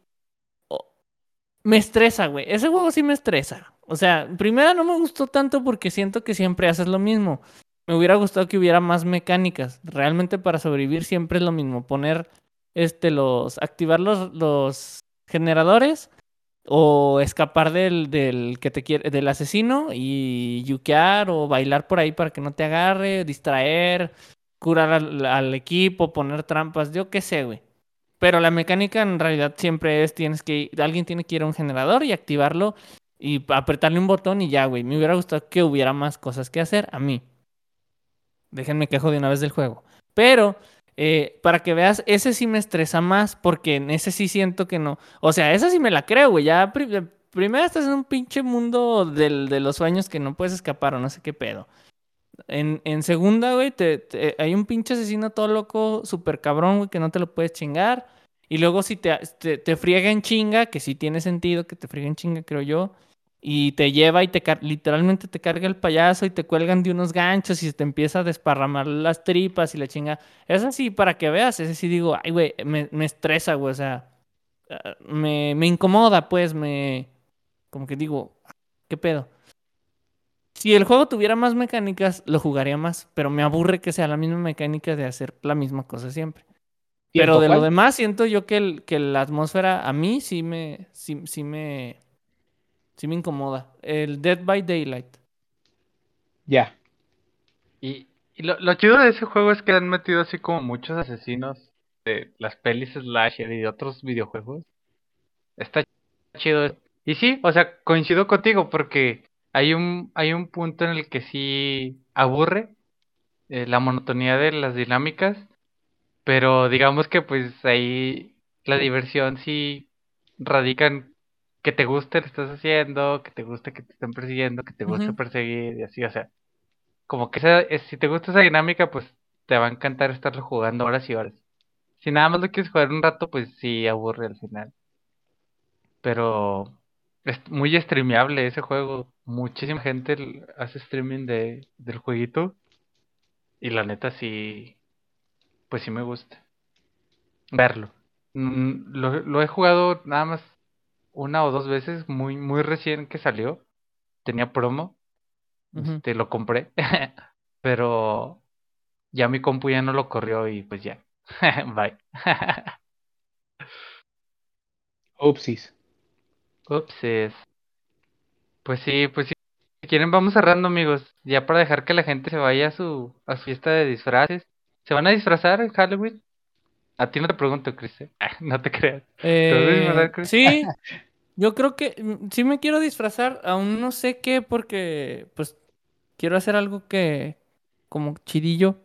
me estresa, güey. Ese juego sí me estresa. O sea, primero no me gustó tanto porque siento que siempre haces lo mismo. Me hubiera gustado que hubiera más mecánicas. Realmente para sobrevivir siempre es lo mismo. Poner este los. activar los, los generadores. O escapar del, del que te quiere, del asesino y yukear o bailar por ahí para que no te agarre, distraer, curar al, al equipo, poner trampas, yo qué sé, güey. Pero la mecánica en realidad siempre es, tienes que, alguien tiene que ir a un generador y activarlo y apretarle un botón y ya, güey. Me hubiera gustado que hubiera más cosas que hacer a mí. Déjenme quejo de una vez del juego. Pero, eh, para que veas, ese sí me estresa más porque en ese sí siento que no. O sea, esa sí me la creo, güey. Ya pri- primero estás en un pinche mundo del- de los sueños que no puedes escapar o no sé qué pedo. En, en segunda, güey, te- hay un pinche asesino todo loco, súper cabrón, güey, que no te lo puedes chingar. Y luego si te, te, te friega en chinga, que sí tiene sentido que te friega en chinga, creo yo. Y te lleva y te literalmente te carga el payaso y te cuelgan de unos ganchos y se te empieza a desparramar las tripas y la chinga. Eso sí, para que veas, ese sí digo, ay, güey, me, me estresa, güey, o sea, ah, me, me incomoda, pues, me... Como que digo, ¿qué pedo? Si el juego tuviera más mecánicas, lo jugaría más, pero me aburre que sea la misma mecánica de hacer la misma cosa siempre. Pero ¿Tiempo, de lo demás siento yo que, el- que la atmósfera a mí sí me, sí, sí me, sí me incomoda. El Dead by Daylight. Ya. Y, y lo, lo chido de ese juego es que han metido así como muchos asesinos de las pelis slasher y de otros videojuegos. Está chido. Y sí, o sea, coincido contigo porque hay un, hay un punto en el que sí aburre eh, la monotonía de las dinámicas, pero digamos que pues ahí la diversión sí radica en que te guste lo que estás haciendo, que te guste que te estén persiguiendo, que te guste perseguir y así, o sea, como que esa, es- si te gusta esa dinámica, pues te va a encantar estarlo jugando horas y horas. Si nada más lo quieres jugar un rato, pues sí aburre al final. Pero es muy streameable ese juego. Muchísima gente hace streaming de, del jueguito. Y la neta sí, pues sí me gusta verlo. Mm, Lo, lo he jugado nada más una o dos veces, muy, muy recién que salió. Tenía promo, Ujú. este, lo compré. Pero ya mi compu ya no lo corrió y pues ya. Bye. Upsis. Upsis. Pues sí, pues sí. Si quieren vamos cerrando, amigos. Ya para dejar que la gente se vaya a su, a su fiesta de disfraces. ¿Se van a disfrazar en Halloween? A ti no te pregunto, Chris. ¿eh? no te creas. ¿Te Eh, Chris? sí, yo creo que mm, sí me quiero disfrazar, aún no sé qué, porque pues quiero hacer algo que como chidillo,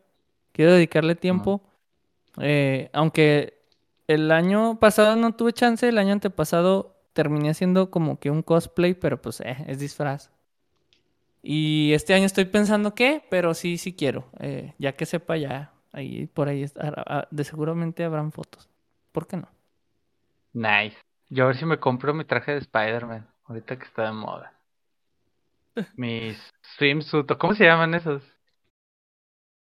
quiero dedicarle tiempo, Eh, aunque el año pasado no tuve chance, el año antepasado terminé haciendo como que un cosplay, pero pues eh, es disfraz. Y este año estoy pensando qué, pero sí, sí quiero, eh, ya que sepa ya, ahí por ahí está- de seguramente habrán fotos. ¿Por qué no? Nice. Yo a ver si me compro mi traje de Spider-Man. Ahorita que está de moda. Mis swimsuit. ¿o ¿Cómo se llaman esos?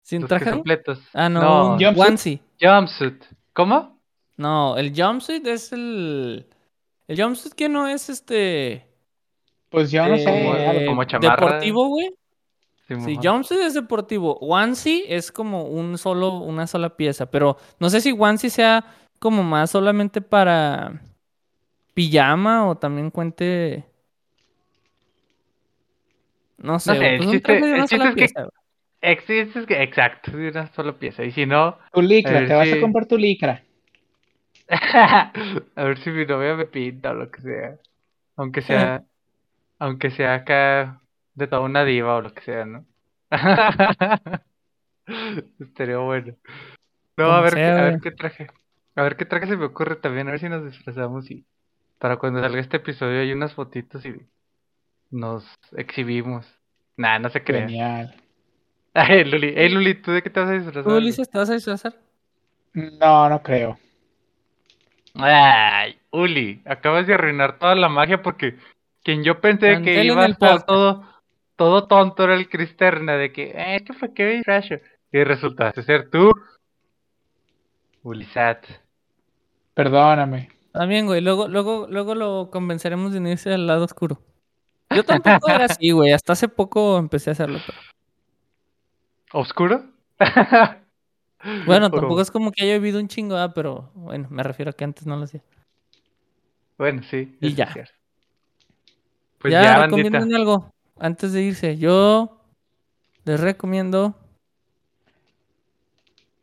¿Sin Los que traje? son pletos. Ah, no, No, Jumpsuit. onesie. jumpsuit. ¿Cómo? No, el jumpsuit es el... El jumpsuit que no es este... Pues yo no sé. Eh, como chamarra. deportivo, güey. Sí, Simón. jumpsuit es deportivo. Onesie es como un solo, una sola pieza. Pero no sé si onesie sea como más solamente para pijama o también cuente... No sé, sé, güey, el pues un de una sola es pieza. Existe, es que, exacto, de una sola pieza. Y si no, Tu licra, te vas si- a comprar tu licra. a ver si mi novia me pinta o lo que sea. Aunque sea, aunque sea acá de toda una diva o lo que sea, ¿no? Estaría bueno. No, a ver, sea, qué, a ver qué traje. A ver qué traje se me ocurre también, a ver si nos disfrazamos y para cuando salga este episodio hay unas fotitos y nos exhibimos. Nah, no se crea. Genial. Ay, Luli, hey Luli, ¿tú de qué te vas a disfrazar? ¿Tú? Ulises, te vas a disfrazar? No, no creo. Ay, Uli, acabas de arruinar toda la magia porque quien yo pensé que iba a estar podcast. todo, todo tonto era el Cristerna, de que, eh, ¿qué fue vi Thrasher? Y resultaste ser tú, Ulisat. Perdóname. También, güey. Luego, luego, luego lo convenceremos de unirse al lado oscuro. Yo tampoco era así, güey. Hasta hace poco empecé a hacerlo. Pero... ¿Oscuro? Bueno, tampoco es como que haya vivido un chingo, ah, pero bueno, me refiero a que antes no lo hacía. Bueno, sí. Y es ya. Pues ya, ya, recomienden algo antes de irse. Yo les recomiendo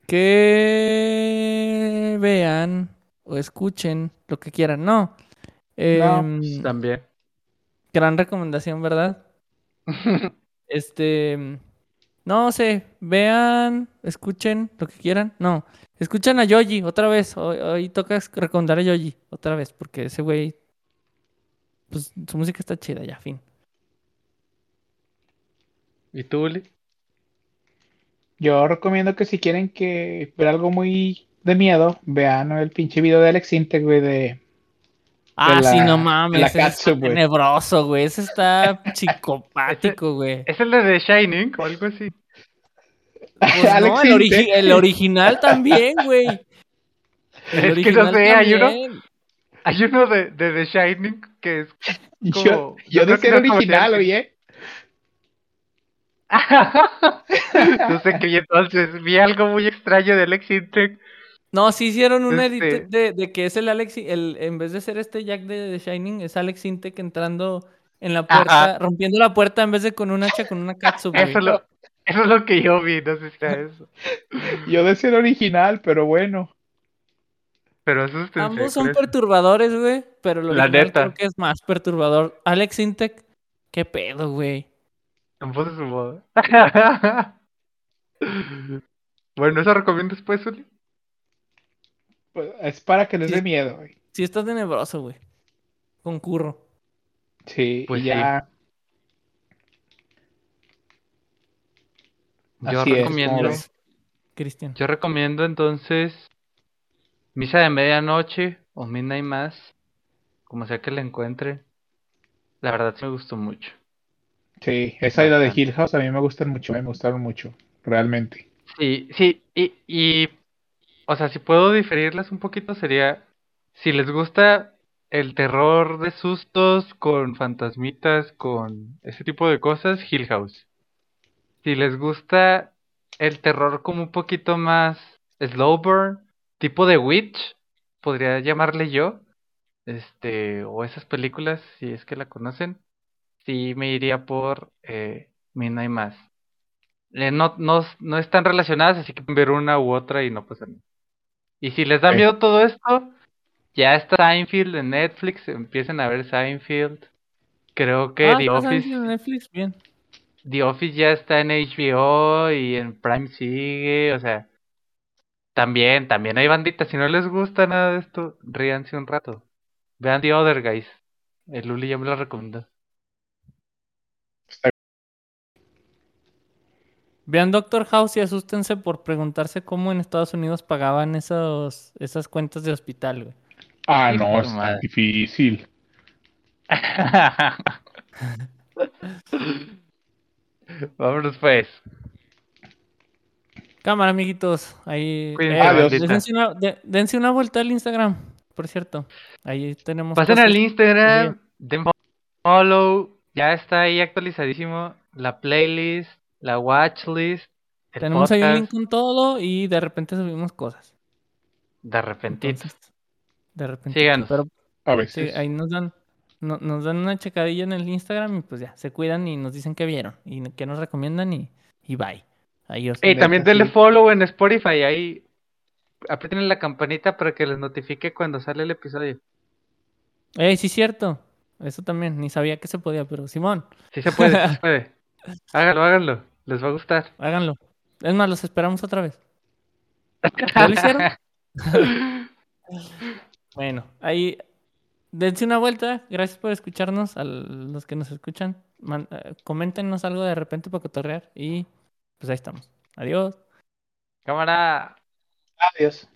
que vean o escuchen lo que quieran. No. Em, Pues, También. gran recomendación, ¿verdad? Este. No sé, vean, escuchen lo que quieran. No, escuchen a Yoji otra vez. Hoy, hoy toca recomendar a Yoji otra vez, porque ese güey. Pues su música está chida, ya, fin. ¿Y tú, Uli? Yo recomiendo que si quieren que ver algo muy de miedo, vean el pinche video de Alex Intec, güey, de... Ah, la- sí, no mames. la Ese está Katsu, güey. tenebroso, güey. Ese está psicopático, güey. ¿Es el de The Shining o algo así? Pues Alex no, el, origi- Intec. el original también, güey. El Es que no original sé, hay uno- también. Hay uno de, de The Shining que es Yo, como- yo yo creo decía que el no original, oye. No sé qué, y entonces vi algo muy extraño de Alex Intec. No, sí hicieron un edit Este- de, de que es el Alex, el, en vez de ser este Jack de The Shining, es Alex Intec entrando en la puerta, rompiendo la puerta en vez de con un hacha, con una katsu. Eso, lo, eso es lo que yo vi, no sé si sea eso. Yo decía el original, pero bueno. Pero. Ambos son perturbadores, güey, pero lo La neta. creo que es más perturbador. Alex Intec, qué pedo, güey. En voz de su modo. bueno, ¿eso recomiendo después, Uli? Pues, Es para que les Sí. dé miedo, güey. Sí está tenebroso, güey. Concurro. Sí, Pues sí. ya. Yo Así es, recomiendo. ves. Cristian. Yo recomiendo entonces Misa de Medianoche o Midnight Mass, como sea que la encuentre. La verdad sí me gustó mucho. Sí, esa y la de. Hill House a mí me gustan mucho, me gustaron mucho, realmente. Sí, sí, y, y, o sea, si puedo diferirlas un poquito sería, si les gusta el terror de sustos con fantasmitas, con ese tipo de cosas, Hill House. Si les gusta el terror como un poquito más slow burn, tipo de Witch, podría llamarle yo, este, o esas películas, si es que la conocen, sí me iría por eh, Midnight Mass. Eh, no, no, no están relacionadas, así que pueden ver una u otra y no pasa nada. Y si les da miedo todo esto, ya está Seinfeld en Netflix, empiecen a ver Seinfeld. Creo que Ah, The ¿estás Office, en Netflix, bien. The Office ya está en HBO y en Prime sigue, o sea, también, también hay banditas. Si no les gusta nada de esto, ríanse un rato. Vean The Other Guys. El Luli ya me lo recomendó. Vean Doctor House y asústense por preguntarse cómo en Estados Unidos pagaban esos, esas cuentas de hospital, güey. Ah, no, madre. difícil. Vámonos pues. Cámara, amiguitos. Ahí. Eh, dense, una, de- dense una vuelta al Instagram, por cierto. Ahí tenemos. Pasen cosas. al Instagram, den follow, ya está ahí actualizadísimo la playlist, la watchlist, el Tenemos ahí un link con todo y de repente subimos cosas. de repente. De repente. Síganos. Pero A sí, veces. ahí nos dan, no- nos dan una checadilla en el Instagram y pues ya, se cuidan y nos dicen qué vieron y qué nos recomiendan y, y bye. Adiós. Y también denle sí. follow en Spotify, ahí aprieten la campanita para que les notifique cuando sale el episodio. Eh, sí, cierto. Eso también, ni sabía que se podía, pero Simón, Sí se puede, sí se puede. Háganlo, háganlo, les va a gustar. háganlo. Es más, los esperamos otra vez. ¿Ya lo hicieron? Bueno, ahí dense una vuelta. Gracias por escucharnos. A los que nos escuchan, Man- eh, coméntenos algo de repente para cotorrear. Y pues ahí estamos. Adiós. Cámara. Adiós.